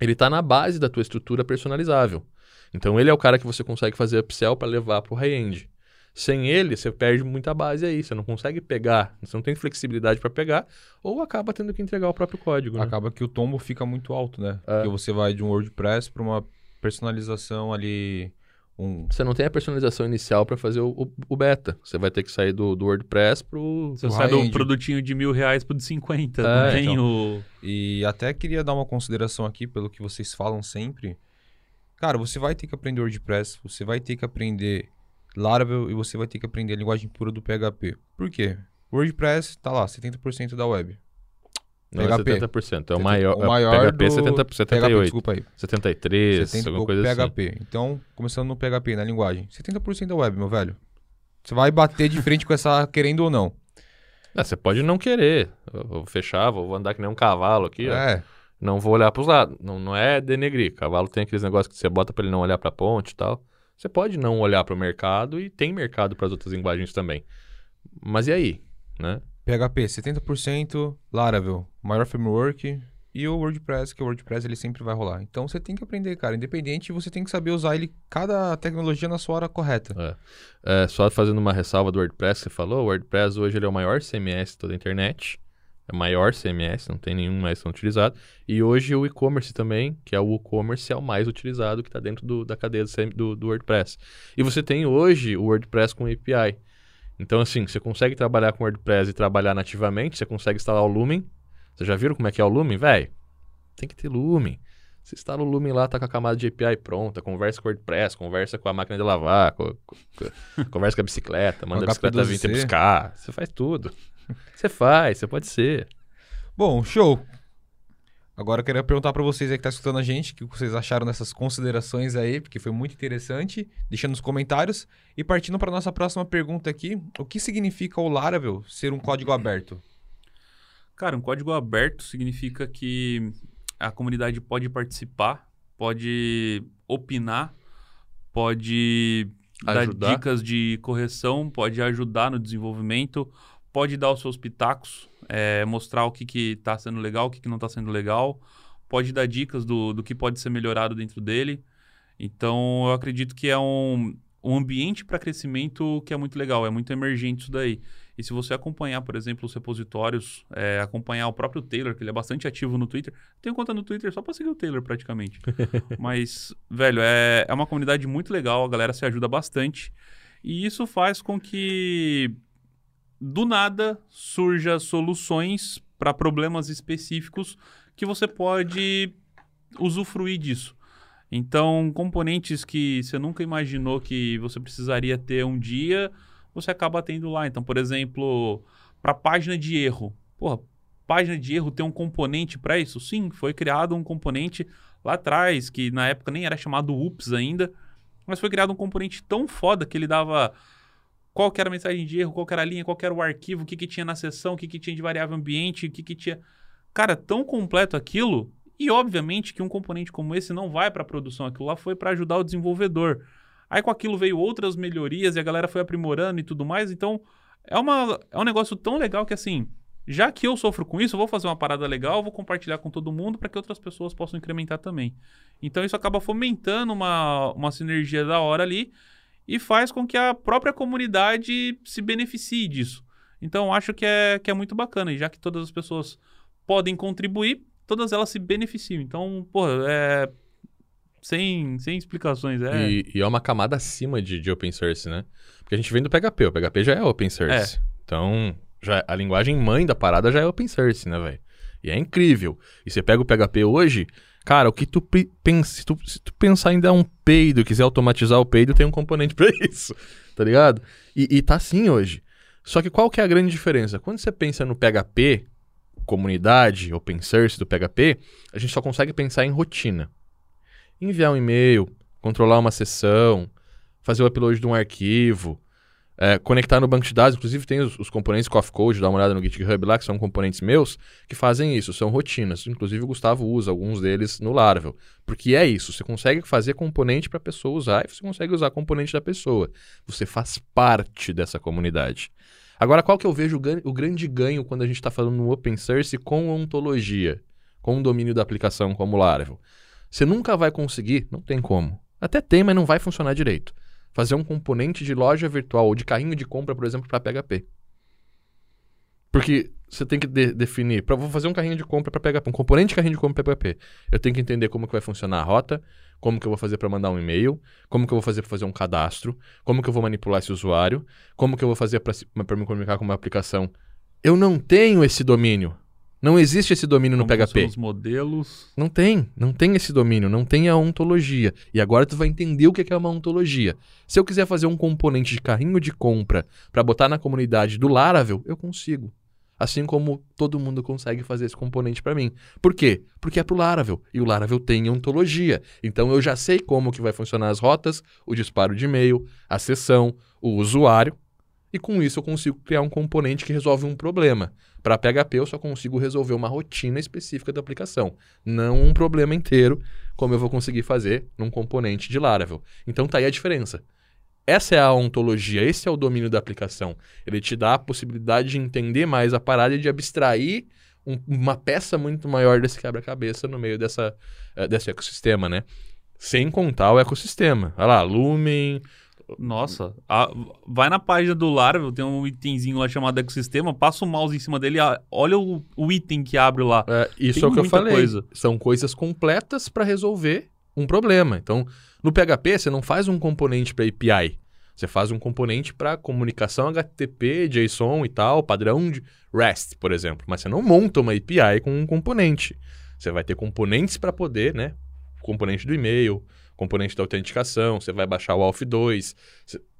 Ele está na base da tua estrutura personalizável. Então, ele é o cara que você consegue fazer upsell para levar para o high-end. Sem ele, você perde muita base aí. Você não consegue pegar, você não tem flexibilidade para pegar, ou acaba tendo que entregar o próprio código. Né? Acaba que o tombo fica muito alto, né? É. Porque você vai de um WordPress para uma personalização ali. Um... Você não tem a personalização inicial para fazer o, o, o, beta. Você vai ter que sair do, do WordPress pro. Você sai do produtinho de mil reais pro de 50. É, então. o... E até queria dar uma consideração aqui, pelo que vocês falam sempre. Cara, você vai ter que aprender WordPress, você vai ter que aprender Laravel e você vai ter que aprender a linguagem pura do PHP. Por quê? WordPress está lá, 70% da web. Não PHP. é 70%, é o maior. O maior PHP é 70, 78. PHP, desculpa aí. 73, 70 alguma coisa PHP. assim. Então, começando no PHP, na linguagem. 70% da web, meu velho. Você vai bater de frente com essa querendo ou não. É, você pode não querer. Eu vou fechar, vou andar que nem um cavalo aqui. É. Ó. Não vou olhar para os lados. Não, não é denegrir. Cavalo tem aqueles negócios que você bota para ele não olhar para a ponte e tal. Você pode não olhar para o mercado e tem mercado para as outras linguagens também. Mas e aí, né? PHP 70%, Laravel, maior framework e o WordPress, que o WordPress ele sempre vai rolar. Então você tem que aprender, cara. Independente, você tem que saber usar ele cada tecnologia na sua hora correta. É. é só fazendo uma ressalva do WordPress, você falou, o WordPress hoje ele é o maior CMS de toda a internet é maior CMS, não tem nenhum mais sendo utilizado. E hoje o e-commerce também, que é o e-commerce, é o mais utilizado que está dentro do, da cadeia do, do, WordPress. E você tem hoje o WordPress com API. Então, assim, você consegue trabalhar com WordPress e trabalhar nativamente, você consegue instalar o Lumen. Vocês já viram como é que é o Lumen? Velho, tem que ter Lumen. Você instala o Lumen lá, tá com a camada de API pronta, conversa com o WordPress, conversa com a máquina de lavar, com, com, conversa com a bicicleta, manda a bicicleta vir te buscar. Você faz tudo. Você faz, você pode ser. Bom, show. Agora eu queria perguntar para vocês aí que tá escutando a gente, o que vocês acharam dessas considerações aí, porque foi muito interessante. Deixa nos comentários. E partindo para nossa próxima pergunta aqui, o que significa o Laravel ser um código aberto? Cara, um código aberto significa que a comunidade pode participar, pode opinar, pode ajudar. dar dicas de correção, pode ajudar no desenvolvimento, pode dar os seus pitacos, é, mostrar o que está sendo legal, o que, que não está sendo legal, pode dar dicas do, do que pode ser melhorado dentro dele. Então, eu acredito que é um, um ambiente para crescimento que é muito legal, é muito emergente isso daí. E se você acompanhar, por exemplo, os repositórios, é, acompanhar o próprio Taylor, que ele é bastante ativo no Twitter. Tenho conta no Twitter só para seguir o Taylor, praticamente. Mas, velho, é, é uma comunidade muito legal, a galera se ajuda bastante. E isso faz com que, do nada, surja soluções para problemas específicos que você pode usufruir disso. Então, componentes que você nunca imaginou que você precisaria ter um dia, você acaba tendo lá. Então, por exemplo, para página de erro. Porra, página de erro tem um componente para isso? Sim, foi criado um componente lá atrás, que na época nem era chamado UPS ainda, mas foi criado um componente tão foda que ele dava qual era a mensagem de erro, qual era a linha, qual era o arquivo, o que, que tinha na seção, o que, que tinha de variável ambiente, o que, que tinha. Cara, tão completo aquilo. E obviamente que um componente como esse não vai para a produção, aquilo lá foi para ajudar o desenvolvedor. Aí com aquilo veio outras melhorias e a galera foi aprimorando e tudo mais. Então, é, uma, é um negócio tão legal que assim, já que eu sofro com isso, eu vou fazer uma parada legal, vou compartilhar com todo mundo para que outras pessoas possam incrementar também. Então isso acaba fomentando uma, uma sinergia da hora ali e faz com que a própria comunidade se beneficie disso. Então acho que é, que é muito bacana. E já que todas as pessoas podem contribuir, todas elas se beneficiam. Então, pô, é, sem, sem explicações. É... E, e, é uma camada acima de, de open source, né? Porque a gente vem do PHP, o PHP já é open source. É. Então, já, a linguagem mãe da parada já é open source, né, velho? E é incrível. E você pega o PHP hoje, cara, o que tu pensa, se tu, se tu pensar em dar um peido, quiser automatizar o peido, tem um componente para isso, tá ligado? E, e tá assim hoje. Só que qual que é a grande diferença? Quando você pensa no PHP, comunidade, open source do PHP, a gente só consegue pensar em rotina enviar um e-mail, controlar uma sessão, fazer o upload de um arquivo, é, conectar no banco de dados. Inclusive, tem os, os, componentes Coffee Code, dá uma olhada no GitHub lá, que são componentes meus, que fazem isso, são rotinas. Inclusive, o Gustavo usa alguns deles no Laravel. Porque é isso, você consegue fazer componente para a pessoa usar e você consegue usar componente da pessoa. Você faz parte dessa comunidade. Agora, qual que eu vejo o, o grande ganho quando a gente está falando no open source com ontologia, com o domínio da aplicação como Laravel? Você nunca vai conseguir, não tem como. Até tem, mas não vai funcionar direito. Fazer um componente de loja virtual ou de carrinho de compra, por exemplo, para PHP. Porque você tem que de definir, para vou fazer um carrinho de compra para PHP, um componente de carrinho de compra para PHP. Eu tenho que entender como que vai funcionar a rota, como que eu vou fazer para mandar um e-mail, como que eu vou fazer para fazer um cadastro, como que eu vou manipular esse usuário, como que eu vou fazer para me comunicar com uma aplicação. Eu não tenho esse domínio. Não existe esse domínio no Como PHP. os modelos. Não tem, não tem esse domínio, não tem a ontologia. E agora tu vai entender o que é uma ontologia. Se eu quiser fazer um componente de carrinho de compra para botar na comunidade do Laravel, eu consigo. Assim como todo mundo consegue fazer esse componente para mim. Por quê? Porque é pro Laravel. E o Laravel tem ontologia. Então eu já sei como que vai funcionar as rotas, o disparo de e-mail, a sessão, o usuário. E com isso eu consigo criar um componente que resolve um problema. Para PHP eu só consigo resolver uma rotina específica da aplicação, não um problema inteiro, como eu vou conseguir fazer num componente de Laravel. Então tá aí a diferença. Essa é a ontologia, esse é o domínio da aplicação. Ele te dá a possibilidade de entender mais a parada e de abstrair um, uma peça muito maior desse quebra-cabeça no meio dessa, uh, desse ecossistema, né? Sem contar o ecossistema. Olha lá, Lumen, nossa, a, vai na página do Laravel, tem um itemzinho lá chamado ecossistema, passa o mouse em cima dele, olha o, o, item que abre lá. É, isso tem é o que eu falei. Coisa. São coisas completas para resolver um problema. Então, no PHP, você não faz um componente para API. Você faz um componente para comunicação HTTP, JSON e tal, padrão de REST, por exemplo. Mas você não monta uma API com um componente. Você vai ter componentes para poder, né? Componente do e-mail, componente da autenticação, você vai baixar o ALF2,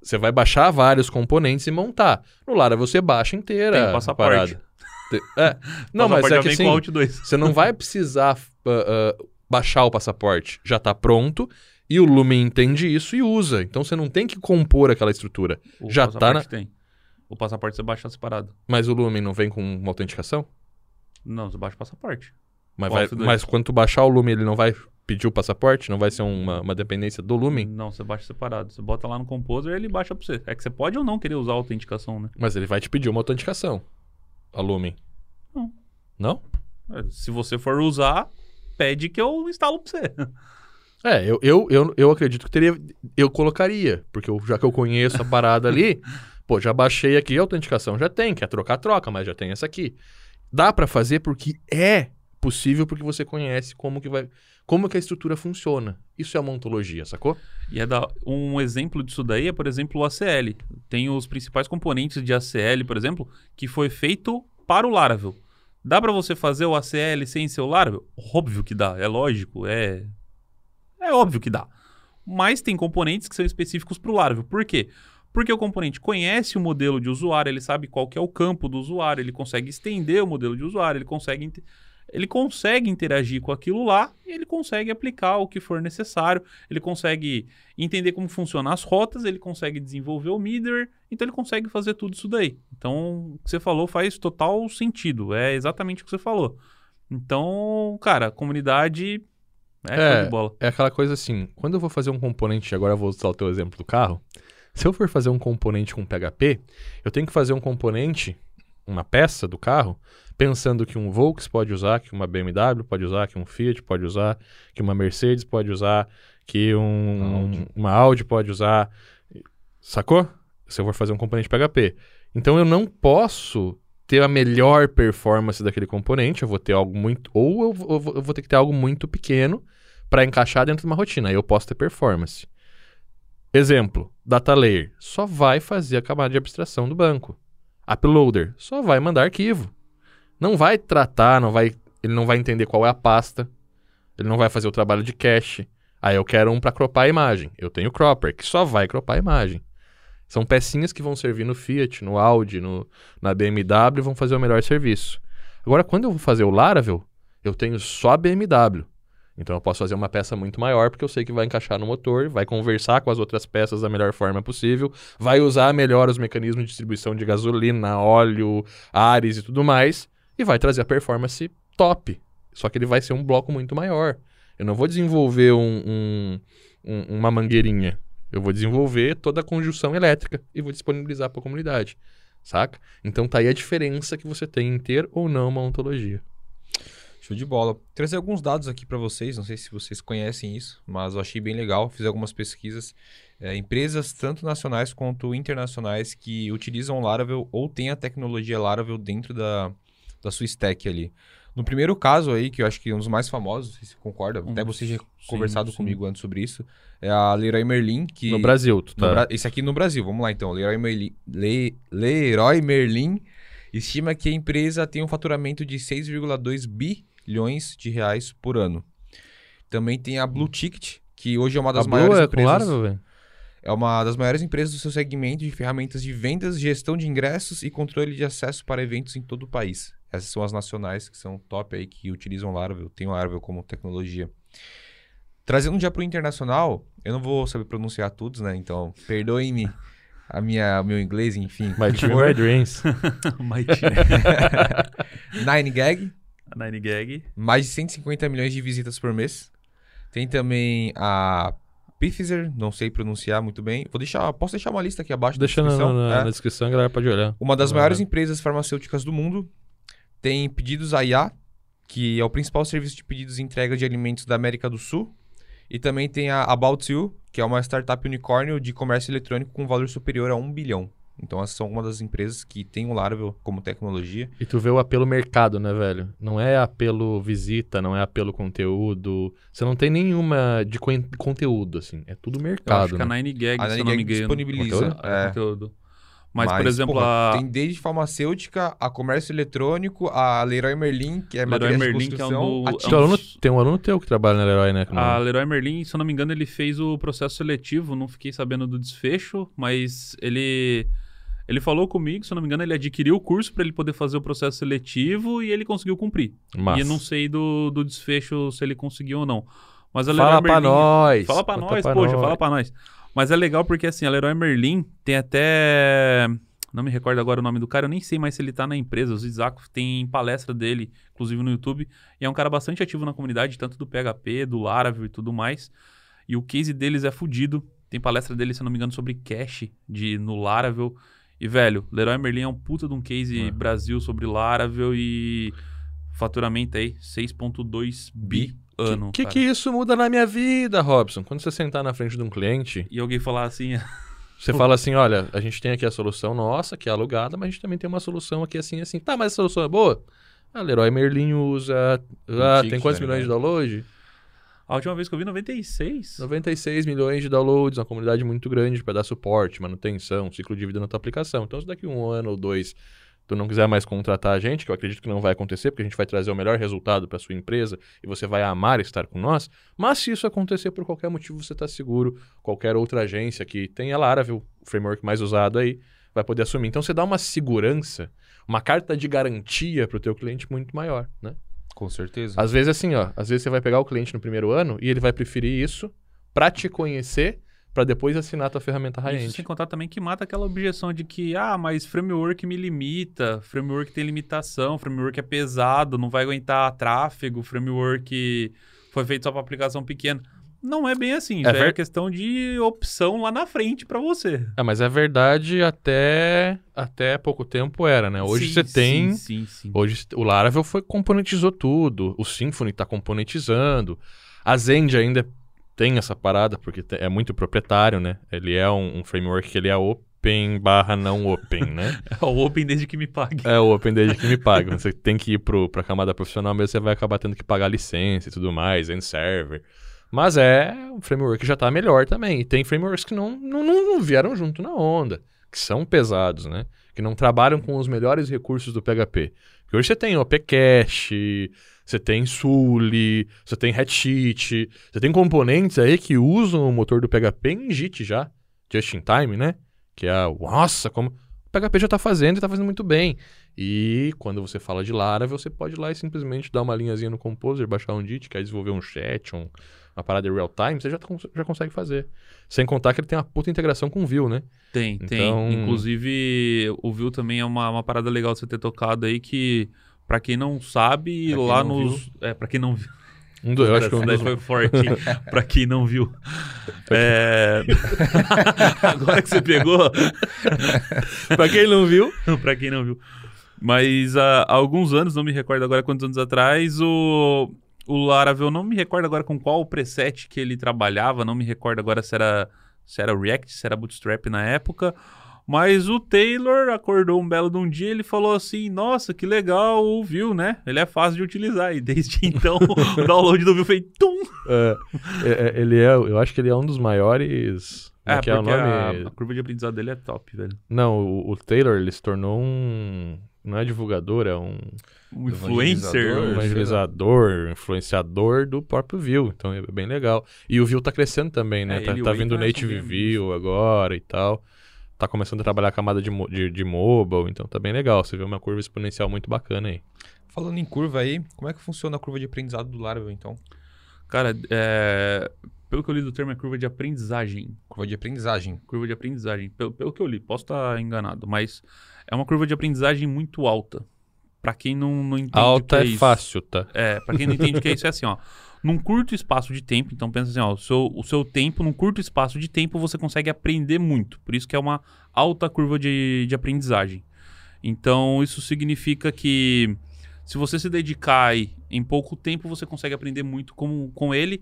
você vai baixar vários componentes e montar. No Lara você baixa inteira Tem passaporte. É. Não, mas é que assim, você não vai precisar uh, uh, baixar o passaporte. Já está pronto e o Lumen entende isso e usa. Então você não tem que compor aquela estrutura. O Já está na... tem. O passaporte você baixa separado. Mas o Lumen não vem com uma autenticação? Não, você baixa o passaporte. Mas, vai, mas quando tu baixar o Lumen, ele não vai pedir o passaporte? Não vai ser uma, uma dependência do Lumen? Não, você baixa separado. Você bota lá no Composer e ele baixa pra você. É que você pode ou não querer usar a autenticação, né? Mas ele vai te pedir uma autenticação. A Lumen. Não. Não? É, se você for usar, pede que eu instalo pra você. É, eu, eu, eu, eu acredito que teria. Eu colocaria, porque eu- já que eu conheço a parada ali, pô, já baixei aqui a autenticação, já tem, quer trocar, troca, mas já tem essa aqui. Dá pra fazer porque é possível, porque você conhece como que vai. Como que a estrutura funciona. Isso é uma ontologia, sacou? E é da, um exemplo disso daí é, por exemplo, o ACL. Tem os principais componentes de ACL, por exemplo, que foi feito para o Laravel. Dá para você fazer o ACL sem ser o Laravel? Óbvio que dá, é lógico, é é óbvio que dá. Mas tem componentes que são específicos para o Laravel. Por quê? Porque o componente conhece o modelo de usuário, ele sabe qual que é o campo do usuário, ele consegue estender o modelo de usuário, ele consegue ele consegue interagir com aquilo lá e ele consegue aplicar o que for necessário, ele consegue entender como funcionam as rotas, ele consegue desenvolver o middleware, então ele consegue fazer tudo isso daí. Então, o que você falou faz total sentido, é exatamente o que você falou. Então, cara, a comunidade é, É. show de bola. É aquela coisa assim, quando eu vou fazer um componente, agora eu vou usar o teu exemplo do carro, se eu for fazer um componente com PHP, eu tenho que fazer um componente, uma peça do carro, pensando que um Volks pode usar, que uma BMW pode usar, que um Fiat pode usar, que uma Mercedes pode usar, que um, Audi. uma Audi pode usar. Sacou? Se eu for fazer um componente PHP. Então eu não posso ter a melhor performance daquele componente, eu vou ter algo muito. Ou eu eu vou ter que ter algo muito pequeno para encaixar dentro de uma rotina. Aí eu posso ter performance. Exemplo, data layer só vai fazer a camada de abstração do banco. Uploader só vai mandar arquivo. Não vai tratar, não vai, ele não vai entender qual é a pasta. Ele não vai fazer o trabalho de cache. Aí eu quero um para cropar a imagem. Eu tenho cropper que só vai cropar a imagem. São pecinhas que vão servir no Fiat, no Audi, no, na BMW e vão fazer o melhor serviço. Agora, quando eu vou fazer o Laravel, eu tenho só a BMW. Então eu posso fazer uma peça muito maior, porque eu sei que vai encaixar no motor, vai conversar com as outras peças da melhor forma possível, vai usar melhor os mecanismos de distribuição de gasolina, óleo, ares e tudo mais, e vai trazer a performance top. Só que ele vai ser um bloco muito maior. Eu não vou desenvolver um- um- um- uma mangueirinha. Eu vou desenvolver toda a conjunção elétrica e vou disponibilizar para a comunidade. Saca? Então tá aí a diferença que você tem em ter ou não uma ontologia. Show de bola. Trazer alguns dados aqui para vocês, não sei se vocês conhecem isso, mas eu achei bem legal. Fiz algumas pesquisas. É, empresas tanto nacionais quanto internacionais que utilizam Laravel ou têm a tecnologia Laravel dentro da, da sua stack ali. No primeiro caso aí, que eu acho que é um dos mais famosos, se você concorda, até Hum, você já sim, conversado sim. comigo antes sobre isso, é a Leroy Merlin, que... No Brasil, tu tá? Bra- Esse aqui no Brasil, vamos lá então. Leroy Merlin, Le- Leroy Merlin estima que a empresa tem um faturamento de 6,2 bilhões de reais por ano. Também tem a Blue Ticket, que hoje é uma das a maiores Blue é com empresas. Laravel? É uma das maiores empresas do seu segmento de ferramentas de vendas, gestão de ingressos e controle de acesso para eventos em todo o país. Essas são as nacionais que são top aí, que utilizam Laravel, tem o Laravel como tecnologia. Trazendo já para o internacional, eu não vou saber pronunciar todos, né? Então, perdoem-me a minha, meu inglês, enfim. My Team, My Dreams. Mighty. 9gag, A Nine Gag. mais de 150 milhões de visitas por mês. Tem também a Pfizer, não sei pronunciar muito bem. Vou deixar, posso deixar uma lista aqui abaixo Deixa na, descrição? na- É. na descrição, a galera pode olhar. Uma das Ah. maiores empresas farmacêuticas do mundo. Tem pedidos a IA, que é o principal serviço de pedidos e entrega de alimentos da América do Sul. E também tem a About You, que é uma startup unicórnio de comércio eletrônico com valor superior a 1 bilhão. Então, essas são uma das empresas que tem o Laravel como tecnologia. E tu vê o apelo mercado, né, velho? Não é apelo visita, não é apelo conteúdo. Você não tem nenhuma de con- conteúdo, assim. É tudo Eu mercado, acho que a né? Nine Gag, A se eu Nine Gag engano. disponibiliza. Conteúdo? é. conteúdo. Mas, por exemplo, porra, a tem desde farmacêutica, a comércio eletrônico, a Leroy Merlin, que é Leroy material de Merlin, que é um do- a é um Teu aluno- tem um aluno teu que trabalha na Leroy, né? A Leroy Merlin, se eu não me engano, ele fez o processo seletivo, não fiquei sabendo do desfecho, mas ele ele falou comigo, se eu não me engano, ele adquiriu o curso para ele poder fazer o processo seletivo e ele conseguiu cumprir. Massa. E eu não sei do, do desfecho se ele conseguiu ou não. Mas a Leroy Fala pra Merlin, nós. Fala pra conta nós, pra poxa, nós. fala pra nós. Mas é legal porque assim, a Leroy Merlin tem até. Não me recordo agora o nome do cara, eu nem sei mais se ele tá na empresa. O Zizaco tem palestra dele, inclusive no YouTube. E é um cara bastante ativo na comunidade, tanto do PHP, do Laravel e tudo mais. E o case deles é fudido. Tem palestra dele, se eu não me engano, sobre cache de, no Laravel. E, velho, Leroy Merlin é um puta de um case É. Brasil sobre Laravel e faturamento aí 6.2 bi ano. O que, que isso muda na minha vida, Robson? Quando você sentar na frente de um cliente, E alguém falar assim, você fala assim: olha, a gente tem aqui a solução nossa, que é alugada, mas a gente também tem uma solução aqui assim assim. Tá, mas a solução é boa? Ah, Leroy Merlin usa. Ah, tem quantos tá milhões de ligado? download? A última vez que eu vi, 96. 96 milhões de downloads, uma comunidade muito grande para dar suporte, manutenção, ciclo de vida na tua aplicação. Então, se daqui um ano ou dois tu não quiser mais contratar a gente, que eu acredito que não vai acontecer, porque a gente vai trazer o melhor resultado para sua empresa e você vai amar estar com nós. Mas se isso acontecer por qualquer motivo, você está seguro. Qualquer outra agência que tenha Laravel, o framework mais usado aí, vai poder assumir. Então, você dá uma segurança, uma carta de garantia para o teu cliente muito maior, né? Com certeza. Às vezes assim, ó, às vezes você vai pegar o cliente no primeiro ano e ele vai preferir isso pra te conhecer, pra depois assinar a tua ferramenta Isso high-end. sem contar também que mata aquela objeção de que, ah, mas framework me limita, framework tem limitação, framework é pesado, não vai aguentar tráfego, framework foi feito só para aplicação pequena. Não é bem assim, É já é ver- questão de opção lá na frente para você. É, mas é verdade até até pouco tempo era, né? Hoje Sim, você tem, Sim, sim, sim. hoje o Laravel foi componentizou tudo, o Symfony tá componentizando. A Zend ainda tem essa parada porque é muito proprietário, né? Ele é um, um framework que ele é open barra não open, né? É o Open desde que me pague. É o Open desde que me paga. Você tem que ir pro, pra camada profissional mesmo, você vai acabar tendo que pagar licença e tudo mais, end server. Mas é um framework que já tá melhor também. E tem frameworks que não, não, não, vieram junto na onda, que são pesados, né? Que não trabalham com os melhores recursos do PHP. Porque hoje você tem OPCache, você tem Suli, você tem Hatchit, você tem componentes aí que usam o motor do PHP em JIT já, just in time, né? Que é, nossa, como o PHP já tá fazendo e tá fazendo muito bem. E quando você fala de Laravel, você pode ir lá e simplesmente dar uma linhazinha no Composer, baixar um JIT, quer desenvolver um chat, um- uma parada de real time, você já, já consegue fazer. Sem contar que ele tem uma puta integração com o Vue, né? Tem, Então- tem. Inclusive, o Vue também é uma, uma parada legal de você ter tocado aí que, pra quem não sabe, Pra lá não nos. É, pra quem não viu. Um do, eu acho que um Essa daí dos, foi forte, pra quem não viu. É... Agora que você pegou, pra quem não viu, pra quem não viu. Mas há, há alguns anos, não me recordo agora quantos anos atrás, o, o Laravel, não me recordo agora com qual preset que ele trabalhava, não me recordo agora se era, se era React, se era Bootstrap na época. Mas o Taylor acordou um belo de um dia e ele falou assim: Nossa, que legal o Vue, né? Ele é fácil de utilizar. E desde então, o download do Vue fez tum! é, é, é, ele é, eu acho que ele é um dos maiores. É, que é o nome? a, a curva de aprendizado dele é top, velho. Não, o, o Taylor ele se tornou um. Não é divulgador, é um Um influencer. sei lá. evangelizador, influenciador do próprio Vue. Então é bem legal. E o Vue tá crescendo também, né? É, tá o tá vindo tá Native Vue agora e tal. Tá começando a trabalhar a camada de, de, de mobile, então tá bem legal. Você vê uma curva exponencial muito bacana aí. Falando em curva aí, como é que funciona a curva de aprendizado do Laravel, então? Cara, é, pelo que eu li do termo é curva de aprendizagem. Curva de aprendizagem. Curva de aprendizagem. Pelo, pelo que eu li, posso estar enganado, mas é uma curva de aprendizagem muito alta. Pra quem não, não entende o que Alta é é isso. fácil, tá? É, pra quem não entende o que é isso, é assim, ó. Num curto espaço de tempo, então pensa assim, ó, o seu, o seu tempo, num curto espaço de tempo, você consegue aprender muito. Por isso que é uma alta curva de, de aprendizagem. Então, isso significa que se você se dedicar aí, em pouco tempo, você consegue aprender muito com, com ele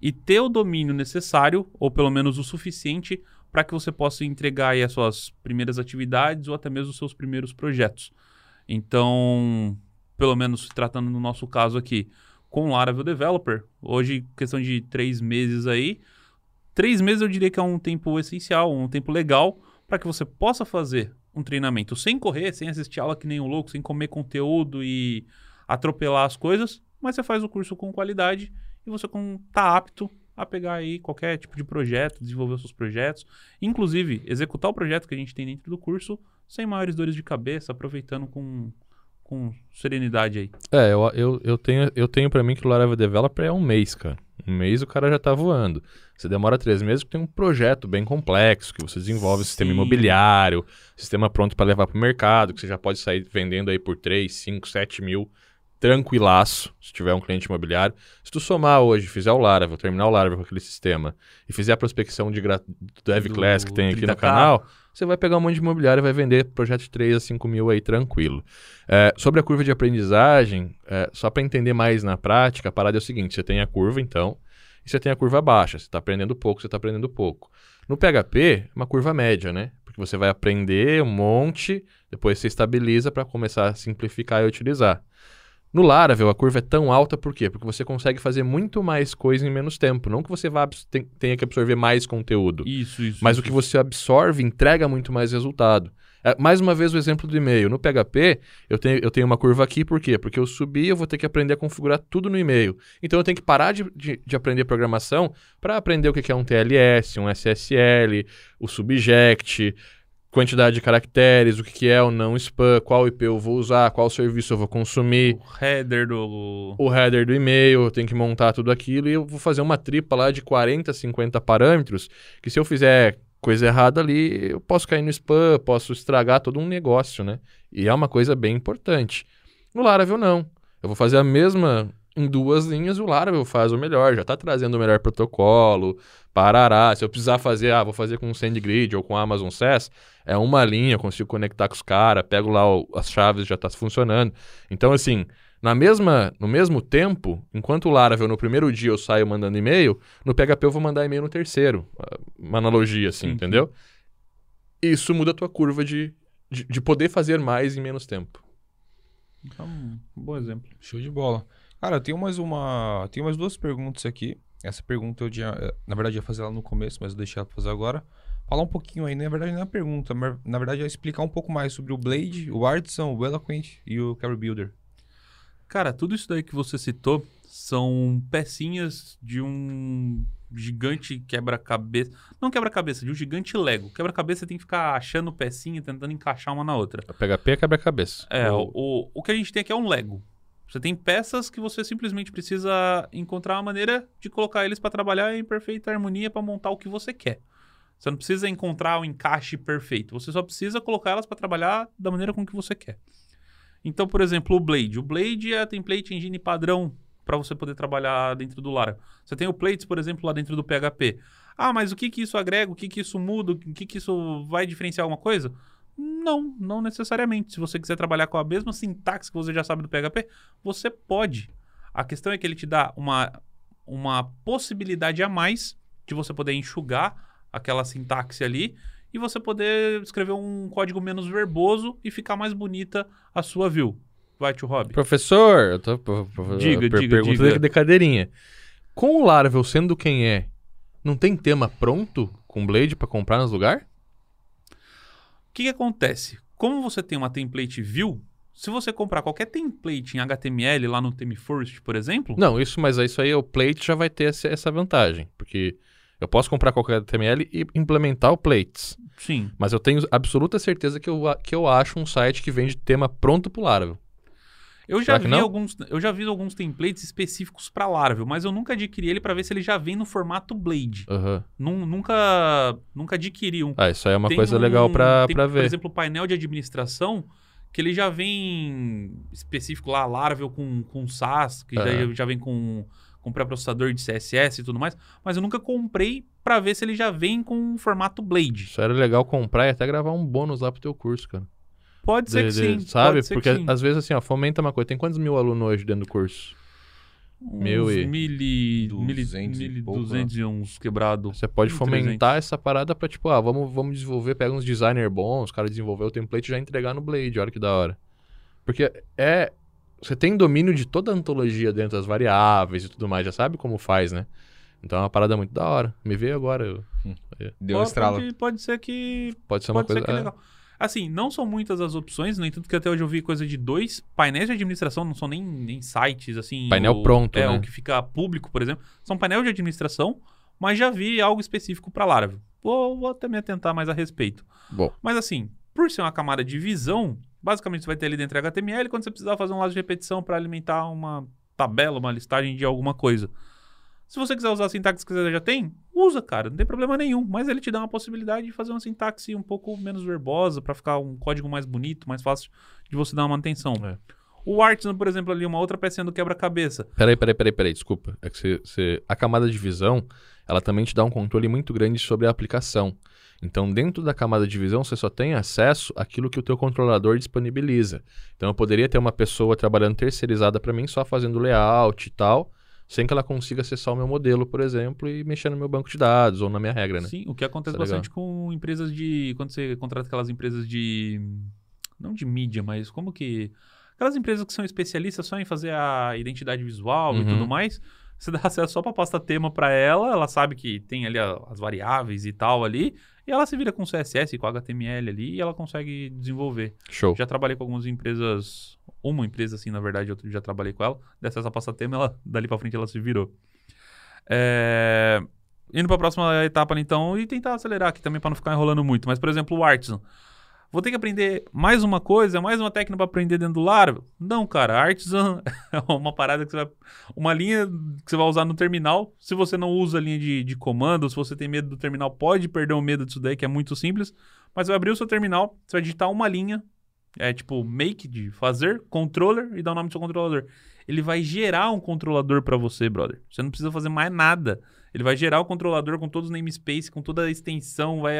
e ter o domínio necessário, ou pelo menos o suficiente, para que você possa entregar aí as suas primeiras atividades ou até mesmo os seus primeiros projetos. Então, pelo menos tratando no nosso caso aqui, com Laravel Developer, hoje, questão de três meses aí, três meses eu diria que é um tempo essencial, um tempo legal, para que você possa fazer um treinamento sem correr, sem assistir aula que nem um louco, sem comer conteúdo e atropelar as coisas, mas você faz o curso com qualidade e você com, tá apto a pegar aí qualquer tipo de projeto, desenvolver os seus projetos, inclusive executar o projeto que a gente tem dentro do curso sem maiores dores de cabeça, aproveitando com, com serenidade aí. É, eu, eu, eu tenho, eu tenho pra mim que o Laravel Developer é um mês, cara. Um mês o cara já tá voando. Você demora três meses porque tem um projeto bem complexo, que você desenvolve um sistema Sim. imobiliário, sistema pronto para levar pro mercado, que você já pode sair vendendo aí por 3, 5, 7 mil tranquilaço, se tiver um cliente imobiliário. Se tu somar hoje, fizer o Laravel, terminar o Laravel com aquele sistema e fizer a prospecção de gra... do Dev Do Class que tem aqui no 30K. canal, você vai pegar um monte de imobiliário e vai vender projeto de 3 a 5 mil aí tranquilo. É, sobre a curva de aprendizagem, é, só para entender mais na prática, a parada é o seguinte: você tem a curva, então, e você tem a curva baixa. Você está aprendendo pouco, você está aprendendo pouco. No PHP, é uma curva média, né? Porque você vai aprender um monte, depois você estabiliza para começar a simplificar e utilizar. No Laravel, a curva é tão alta por quê? Porque você consegue fazer muito mais coisa em menos tempo. Não que você vá, tenha que absorver mais conteúdo. Isso, isso. Mas isso, o que você absorve entrega muito mais resultado. É, mais uma vez o exemplo do e-mail. No PHP, eu tenho, eu tenho uma curva aqui, por quê? Porque eu subi eu vou ter que aprender a configurar tudo no e-mail. Então eu tenho que parar de, de, de aprender programação para aprender o que é um TLS, um SSL, o subject, quantidade de caracteres, o que que é o não spam, qual IP eu vou usar, qual serviço eu vou consumir O header do. o header do e-mail, eu tenho que montar tudo aquilo e eu vou fazer uma tripa lá de 40, 50 parâmetros, que se eu fizer coisa errada ali, eu posso cair no spam, posso estragar todo um negócio, né? E é uma coisa bem importante. No Laravel não. Eu vou fazer a mesma em duas linhas, o Laravel faz o melhor, já tá trazendo o melhor protocolo, parará. Se eu precisar fazer, ah, vou fazer com o SendGrid ou com o Amazon SaaS, é uma linha, eu consigo conectar com os caras, pego lá o- as chaves, já tá funcionando. Então, assim, na mesma, no mesmo tempo, enquanto o Laravel no primeiro dia eu saio mandando e-mail, no PHP eu vou mandar e-mail no terceiro. Ah, Uma analogia assim, Sim, entendeu? Isso muda a tua curva de, de, de poder fazer mais em menos tempo. Então, um bom exemplo. Show de bola. Cara, eu tenho mais uma. Tenho mais duas perguntas aqui. Essa pergunta eu tinha. eh, Na verdade, ia fazer ela no começo, mas eu deixei ela pra fazer agora. Falar um pouquinho aí, na verdade, não é pergunta, mas na verdade é explicar um pouco mais sobre o Blade, o Artisan, o Eloquent e o Carry Builder. Cara, tudo isso daí que você citou são pecinhas de um gigante quebra-cabeça. Não quebra-cabeça, de um gigante Lego. Quebra-cabeça você tem que ficar achando pecinha, tentando encaixar uma na outra. O PHP é quebra-cabeça. É, O- o, o que a gente tem aqui é um Lego. Você tem peças que você simplesmente precisa encontrar uma maneira de colocar eles para trabalhar em perfeita harmonia para montar o que você quer. Você não precisa encontrar o encaixe perfeito. Você só precisa colocar elas para trabalhar da maneira com que você quer. Então, por exemplo, o Blade. O Blade é a template engine padrão para você poder trabalhar dentro do Laravel. Você tem o Plates, por exemplo, lá dentro do PHP. Ah, mas o que que isso agrega? O que que isso muda? O que que isso vai diferenciar alguma coisa? Não, não necessariamente. Se você quiser trabalhar com a mesma sintaxe que você já sabe do PHP, você pode. A questão é que ele te dá uma, uma possibilidade a mais de você poder enxugar aquela sintaxe ali e você poder escrever um código menos verboso e ficar mais bonita a sua view. Vai, tio Rob. Professor, eu tô, Diga, per- diga, pergunta diga. de- de cadeirinha. Com o Laravel sendo quem é, não tem tema pronto com Blade pra comprar nos lugar? O que, que acontece? Como você tem uma template view, se você comprar qualquer template em HTML lá no ThemeForest, por exemplo, Não, isso, mas isso aí o Plate já vai ter essa, essa vantagem, porque eu posso comprar qualquer HTML e implementar o Plates, sim. mas eu tenho absoluta certeza que eu, que eu acho um site que vende tema pronto pro Laravel. Eu já Será vi alguns, eu já vi alguns templates específicos para Laravel, mas eu nunca adquiri ele para ver se ele já vem no formato Blade. Nun- nunca, nunca adquiri um. Ah, isso aí é uma Tem coisa um- legal pra, tem, pra Por ver. exemplo, o painel de administração, que ele já vem específico lá, Laravel com, com SAS, que já, já vem com, com pré-processador de CSS e tudo mais, mas eu nunca comprei para ver se ele já vem com um formato Blade. Isso era legal comprar e até gravar um bônus lá pro teu curso, cara. Pode ser De- que de- sim. Sabe? pode ser Porque que sim. às vezes assim, ó, fomenta uma coisa. Tem quantos mil alunos hoje dentro do curso? mil Uns e- mil e... Duzentos mil e duzentos e uns quebrados. Você pode 1.300. fomentar essa parada pra, tipo, ah, vamos, vamos desenvolver, pega uns designer bons, os caras desenvolver o template e já entregar no Blade, olha que da hora. Porque é. Você tem domínio de toda a antologia dentro das variáveis e tudo mais, já sabe como faz, né? Então é uma parada muito da hora. Me veio agora. eu- Deu pode, estrala. pode, pode ser que Pode ser uma Pode coisa. ser que é é. legal. Assim, não são muitas as opções, no entanto que até hoje eu vi coisa de dois painéis de administração, não são nem, nem sites, assim... Painel o- pronto, É, né? o que fica público, por exemplo. São painel de administração, mas já vi algo específico para Laravel. Vou, vou até me atentar mais a respeito. Bom, Mas assim, por ser uma camada de visão, basicamente você vai ter ali dentro HTML quando você precisar fazer um lado de repetição para alimentar uma tabela, uma listagem de alguma coisa. Se você quiser usar a sintaxe que você já tem, usa, cara, não tem problema nenhum. Mas ele te dá uma possibilidade de fazer uma sintaxe um pouco menos verbosa para ficar um código mais bonito, mais fácil de você dar uma manutenção. É. O Artisan, por exemplo, ali, uma outra pecinha do quebra-cabeça. Peraí, peraí, peraí, peraí, desculpa. É que você, você- a camada de visão, ela também te dá um controle muito grande sobre a aplicação. Então, dentro da camada de visão, você só tem acesso àquilo que o teu controlador disponibiliza. Então, eu poderia ter uma pessoa trabalhando terceirizada para mim, só fazendo layout e tal, sem que ela consiga acessar o meu modelo, por exemplo, e mexer no meu banco de dados ou na minha regra, né? Sim, o que acontece Tá bastante com empresas de. Quando você contrata aquelas empresas de. Não de mídia, mas como que. Aquelas empresas que são especialistas só em fazer a identidade visual e Uhum. tudo mais. Você dá acesso só pra pasta tema pra ela, ela sabe que tem ali a- as variáveis e tal ali, e ela se vira com CSS, com HTML ali, e ela consegue desenvolver. Show. Já trabalhei com algumas empresas, uma empresa assim, na verdade, eu já trabalhei com ela, dessa essa pasta tema, ela, dali pra frente ela se virou. É, Indo pra próxima etapa, então, e tentar acelerar aqui também pra não ficar enrolando muito. Mas, por exemplo, o Artisan. Vou ter que aprender mais uma coisa, mais uma técnica pra aprender dentro do Laravel? Não, cara. Artisan é uma parada que você vai. Uma linha que você vai usar no terminal. Se você não usa a linha de, de comando, se você tem medo do terminal, pode perder o medo disso daí, que é muito simples. Mas você vai abrir o seu terminal, você vai digitar uma linha. É tipo make de fazer, controller e dar o nome do seu controlador. Ele vai gerar um controlador pra você, brother. Você não precisa fazer mais nada. Ele vai gerar o controlador com todos os namespace, com toda a extensão, vai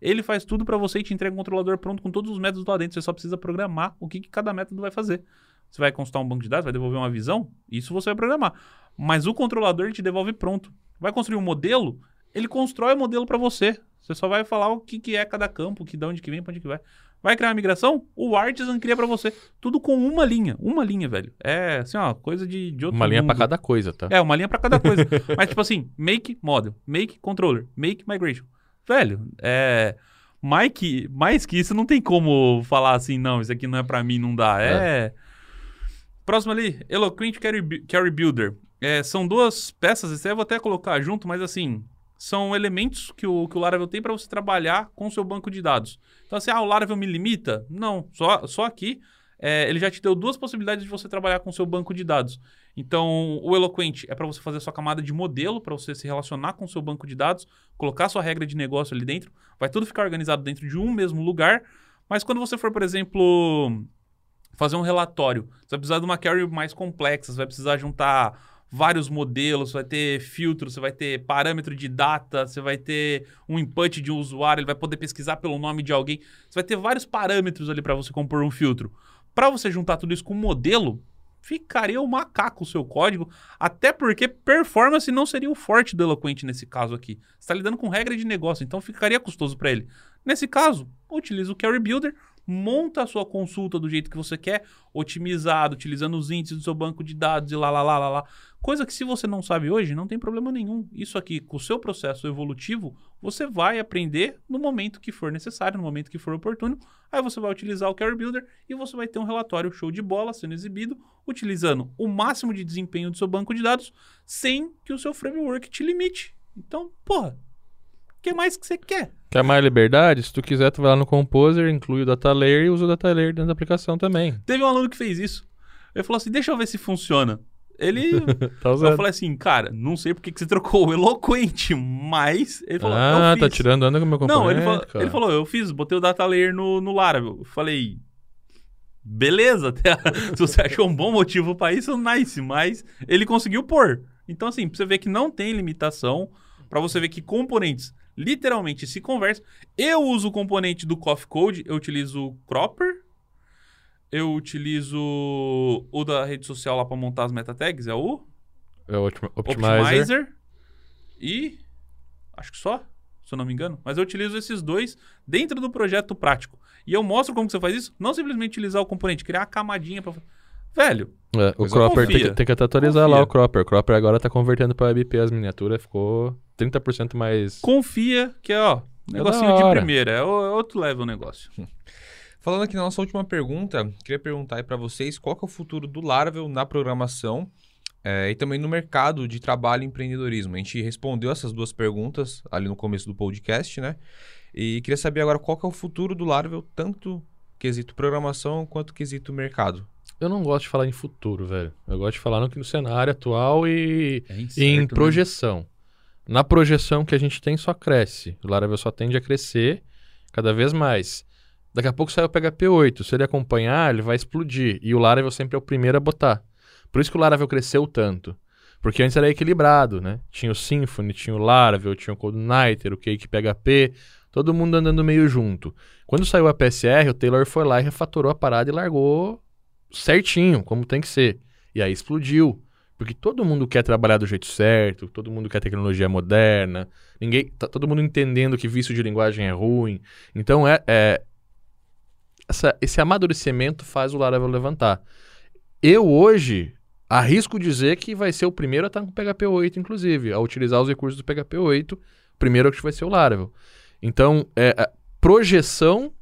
ele faz tudo pra você e te entrega um controlador pronto com todos os métodos lá dentro. Você só precisa programar o que, que cada método vai fazer. Você vai consultar um banco de dados, vai devolver uma visão, isso você vai programar. Mas o controlador ele te devolve pronto. Vai construir um modelo, ele constrói o modelo pra você. Você só vai falar o que, que é cada campo, que de onde que vem, pra onde que vai. Vai criar uma migração? O Artisan cria pra você. Tudo com uma linha. Uma linha, velho. É assim, ó, coisa de, de outro Uma linha pra cada coisa, tá? É, uma linha pra cada coisa. Mas, tipo assim, make model, make controller, make migration. Velho, é. Mais que, mais que isso, não tem como falar assim, não, isso aqui não é pra mim, não dá. É. Próximo ali, Eloquent Carry, Carry Builder. É, são duas peças, esse aí eu vou até colocar junto, mas assim, são elementos que o, que o Laravel tem para você trabalhar com o seu banco de dados. Então, assim, ah, o Laravel me limita? Não, só, só aqui é, ele já te deu duas possibilidades de você trabalhar com o seu banco de dados. Então, o Eloquent é para você fazer a sua camada de modelo, para você se relacionar com o seu banco de dados, colocar sua regra de negócio ali dentro, vai tudo ficar organizado dentro de um mesmo lugar. Mas quando você for, por exemplo, fazer um relatório, você vai precisar de uma query mais complexa, você vai precisar juntar vários modelos, vai ter filtro, você vai ter parâmetro de data, você vai ter um input de um usuário, ele vai poder pesquisar pelo nome de alguém. Você vai ter vários parâmetros ali para você compor um filtro. Para você juntar tudo isso com um modelo, ficaria o macaco o seu código, até porque performance não seria o forte do Eloquent nesse caso aqui. Você está lidando com regra de negócio, então ficaria custoso para ele. Nesse caso, utiliza o Carry Builder, monta a sua consulta do jeito que você quer, otimizado, utilizando os índices do seu banco de dados e lá, lá, lá, lá, lá. Coisa que se você não sabe hoje, não tem problema nenhum. Isso aqui, com o seu processo evolutivo, você vai aprender no momento que for necessário, no momento que for oportuno. Aí você vai utilizar o Carry Builder e você vai ter um relatório show de bola sendo exibido, utilizando o máximo de desempenho do seu banco de dados, sem que o seu framework te limite. Então, porra, que mais que você quer? Quer mais liberdade? Se tu quiser, tu vai lá no Composer, inclui o data layer e usa o data layer dentro da aplicação também. Teve um aluno que fez isso. Ele falou assim: deixa eu ver se funciona. Ele. Tá eu falei assim, cara, não sei porque que você trocou o eloquente, mas. Ele falou, ah, eu tá fiz. tirando onda com o meu componente, Não, ele falou, ele falou, eu fiz, botei o data layer no, no Laravel. Eu falei, beleza, até se você achou um bom motivo pra isso, nice, mas ele conseguiu pôr. Então, assim, pra você ver que não tem limitação, pra você ver que componentes literalmente se conversam. Eu uso o componente do Coffee Code, eu utilizo o Cropper, eu utilizo o da rede social lá pra montar as meta tags, é o É o Optimi- Optimizer. Optimizer e acho que só, se eu não me engano. Mas eu utilizo esses dois dentro do projeto prático. E eu mostro como que você faz isso. Não simplesmente utilizar o componente, criar a camadinha pra... Velho, É, o Cropper tem que, tem que até atualizar Confia. lá o Cropper. O Cropper agora tá convertendo pra WebP as miniaturas, ficou 30% mais. confia que é, ó, negocinho da de primeira. É é outro level o negócio. Falando aqui na nossa última pergunta, queria perguntar aí pra vocês qual que é o futuro do Laravel na programação eh, e também no mercado de trabalho e empreendedorismo. A gente respondeu essas duas perguntas ali no começo do podcast, né? E queria saber agora qual que é o futuro do Laravel, tanto quesito programação quanto quesito mercado. Eu não gosto de falar em futuro, velho. Eu gosto de falar no, no cenário atual e, É e incerto, em né? projeção. Na projeção que a gente tem, só cresce. O Laravel só tende a crescer cada vez mais. Daqui a pouco sai o PHP 8. Se ele acompanhar, ele vai explodir. E o Laravel sempre é o primeiro a botar. Por isso que o Laravel cresceu tanto. Porque antes era equilibrado, né? Tinha o Symfony, tinha o Laravel, tinha o CodeNighter, o Cake PHP, todo mundo andando meio junto. Quando saiu a PSR, o Taylor foi lá e refatorou a parada e largou certinho, como tem que ser. E aí explodiu. Porque todo mundo quer trabalhar do jeito certo, todo mundo quer tecnologia moderna, ninguém, tá todo mundo entendendo que vício de linguagem é ruim. Então é, é essa, esse amadurecimento faz o Laravel levantar. Eu hoje arrisco dizer que vai ser o primeiro a estar com o PHP 8, inclusive, a utilizar os recursos do PHP 8. O primeiro que vai ser o Laravel. Então, é, a projeção,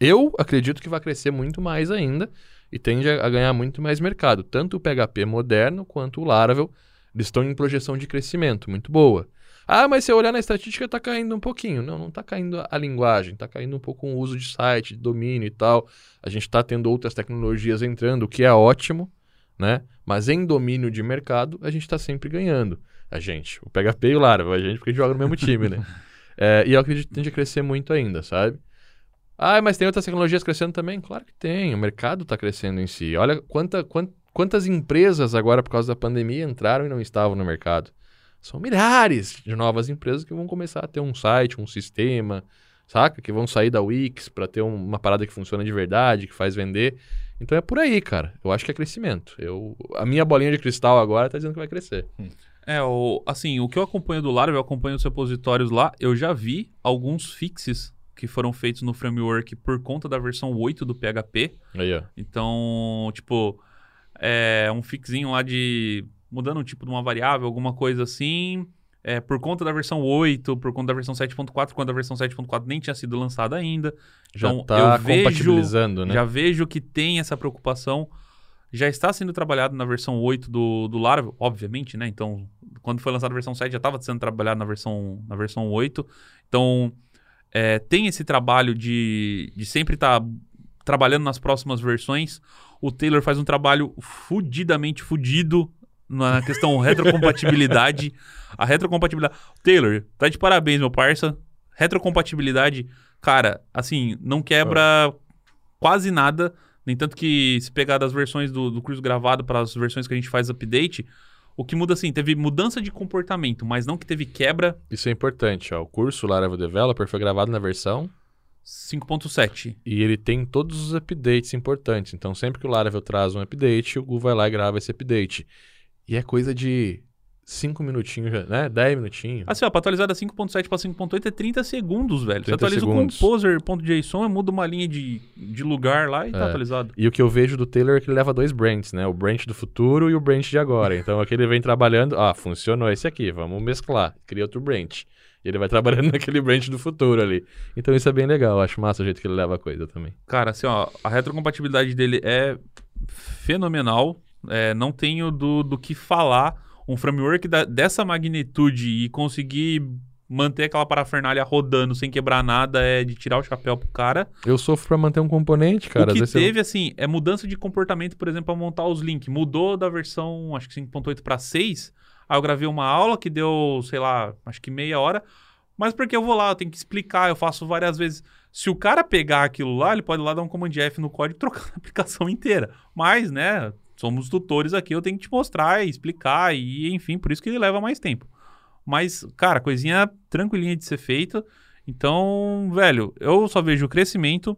eu acredito que vai crescer muito mais ainda e tende a, ganhar muito mais mercado. Tanto o PHP moderno quanto o Laravel, eles estão em projeção de crescimento muito boa. Ah, mas se eu olhar na estatística, está caindo um pouquinho. Não, não está caindo a linguagem, está caindo um pouco o uso de site, de domínio e tal. A gente está tendo outras tecnologias entrando, o que é ótimo, né? Mas em domínio de mercado, a gente está sempre ganhando. A gente, o PHP e o Laravel, a gente porque a gente joga no mesmo time, né? É, e eu acredito que tende a crescer muito ainda, sabe? Ah, mas tem outras tecnologias crescendo também? Claro que tem, o mercado está crescendo em si. Olha quanta, quant, quantas empresas agora, por causa da pandemia, entraram e não estavam no mercado. São milhares de novas empresas que vão começar a ter um site, um sistema, saca? Que vão sair da Wix para ter uma parada que funciona de verdade, que faz vender. Então é por aí, cara. Eu acho que é crescimento. Eu, a minha bolinha de cristal agora tá dizendo que vai crescer. Hum. É, o, assim, o que eu acompanho do Laravel, eu acompanho os repositórios lá, eu já vi alguns fixes que foram feitos no framework por conta da versão 8 do PHP. Aí, ó. Então, tipo, é um fixinho lá de mudando o tipo de uma variável, alguma coisa assim, é, por conta da versão 8, por conta da versão 7.4, quando a versão 7.4 nem tinha sido lançada ainda. Já então, tá eu compatibilizando, vejo, né? Já vejo que tem essa preocupação. Já está sendo trabalhado na versão 8 do, do Laravel, obviamente, né? Então, quando foi lançada a versão 7, já estava sendo trabalhado na versão, na versão 8. Então, é, tem esse trabalho de, de sempre estar tá trabalhando nas próximas versões. O Taylor faz um trabalho fudidamente fudido na questão retrocompatibilidade. a retrocompatibilidade. Taylor, tá de parabéns, meu parça. Retrocompatibilidade, cara, assim, não quebra quase nada. Nem tanto que se pegar das versões do, do curso gravado para as versões que a gente faz update, o que muda assim, teve mudança de comportamento, mas não que teve quebra. Isso é importante, ó. O curso Laravel Developer foi gravado na versão 5.7. E ele tem todos os updates importantes. Então, sempre que o Laravel traz um update, o Google vai lá e grava esse update. E é coisa de 5 minutinhos, né? 10 minutinhos. Assim, ó, pra atualizar da 5.7 pra 5.8 é 30 segundos, velho. 30 Você atualiza segundos. o composer.json, muda uma linha de, de lugar lá e tá é. tá atualizado. E o que eu vejo do Taylor é que ele leva dois branches, né? O branch do futuro e o branch de agora. Então aqui ele vem trabalhando, ah, funcionou esse aqui, vamos mesclar. Cria outro branch. E ele vai trabalhando naquele branch do futuro ali. Então isso é bem legal, acho massa o jeito que ele leva a coisa também. Cara, assim, ó, a retrocompatibilidade dele é fenomenal é, não tenho do, do que falar. Um framework da, dessa magnitude e conseguir manter aquela parafernália rodando sem quebrar nada é de tirar o chapéu pro cara. Eu sofro pra manter um componente, cara. O que teve, eu... assim, é mudança de comportamento, por exemplo, pra montar os links. Mudou da versão, acho que 5.8 para 6. Aí eu gravei uma aula que deu, sei lá, acho que meia hora. Mas porque eu vou lá, eu tenho que explicar, eu faço várias vezes. Se o cara pegar aquilo lá, ele pode ir lá dar um command F no código e trocar a aplicação inteira. Mas, né, somos tutores aqui, eu tenho que te mostrar e explicar, e enfim, por isso que ele leva mais tempo. Mas, cara, coisinha tranquilinha de ser feita. Então, velho, eu só vejo o crescimento.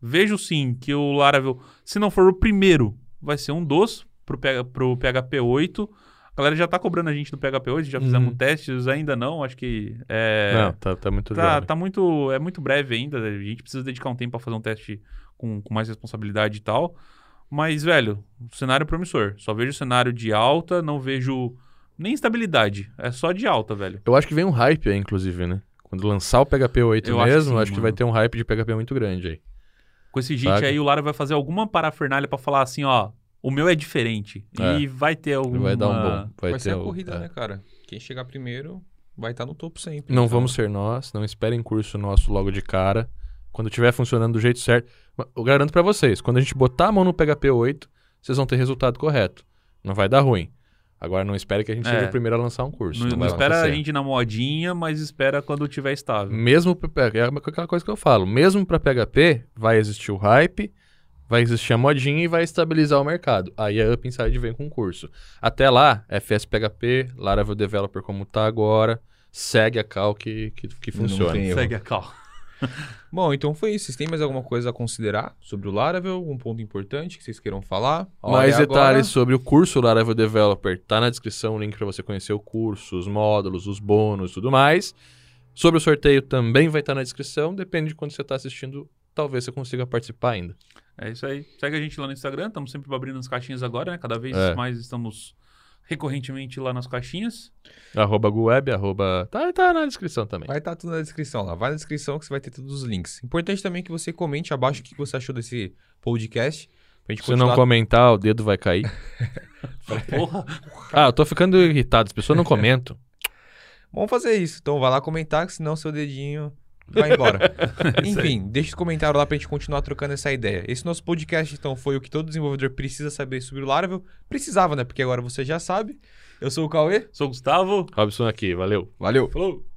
Vejo sim que o Laravel, se não for o primeiro, vai ser um dos pro, pro PHP 8. A galera já tá cobrando a gente do PHP 8, já fizemos uhum. testes, ainda não, acho que é... Não, tá, tá muito tá, tá, muito É muito breve ainda, a gente precisa dedicar um tempo para fazer um teste com, com mais responsabilidade e tal. Mas, velho, cenário promissor. Só vejo cenário de alta, não vejo nem estabilidade. É só de alta, velho. Eu acho que vem um hype aí, inclusive, né? Quando lançar o PHP 8 Eu mesmo, acho, sim, acho que vai ter um hype de PHP muito grande aí. Com esse gente aí, o Lara vai fazer alguma parafernália para falar assim, ó, o meu é diferente. É. E vai ter alguma... Vai dar um bom. Vai, vai ser a corrida, é. né, cara? Quem chegar primeiro vai estar tá no topo sempre. Não então. vamos ser nós, não esperem curso nosso logo de cara. Quando estiver funcionando do jeito certo, eu garanto para vocês, quando a gente botar a mão no PHP 8, vocês vão ter resultado correto. Não vai dar ruim. Agora não espere que a gente É. seja o primeiro a lançar um curso. Não, Não, não espera a gente na modinha, mas espera quando tiver estável. Mesmo pra- é aquela coisa que eu falo, mesmo para PHP vai existir o hype, vai existir a modinha e vai estabilizar o mercado. Aí a Up Inside vem com o curso. Até lá, FS PHP, Laravel Developer como tá agora, segue a cal que, que, que Não funciona. tem erro. Segue a cal. Bom, então foi isso. Vocês têm mais alguma coisa a considerar sobre o Laravel? Algum ponto importante que vocês queiram falar? Olha, Mais agora- detalhes sobre o curso Laravel Developer tá na descrição, o link para você conhecer o curso, os módulos, os bônus e tudo mais. Sobre o sorteio também vai estar na descrição, depende de quando você está assistindo, talvez você consiga participar ainda. É isso aí. Segue a gente lá no Instagram, estamos sempre abrindo as caixinhas agora, né? Cada vez É. mais estamos recorrentemente lá nas caixinhas. Arroba GuWeb, arroba... Tá, tá na descrição também. Vai estar tudo na descrição lá. Vai na descrição que você vai ter todos os links. Importante também que você comente abaixo o que você achou desse podcast. Pra gente Se não continuar... comentar, o dedo vai cair. Porra. Ah, eu tô ficando irritado, as pessoas não comentam. Vamos fazer isso. Então vai lá comentar, que senão seu dedinho vai embora. Enfim, deixa o comentário lá pra gente continuar trocando essa ideia. Esse nosso podcast, então, foi o que todo desenvolvedor precisa saber sobre o Laravel. Precisava, né? Porque agora você já sabe. Eu sou o Cauê. Sou o Gustavo. Robson aqui, valeu. Valeu. Falou.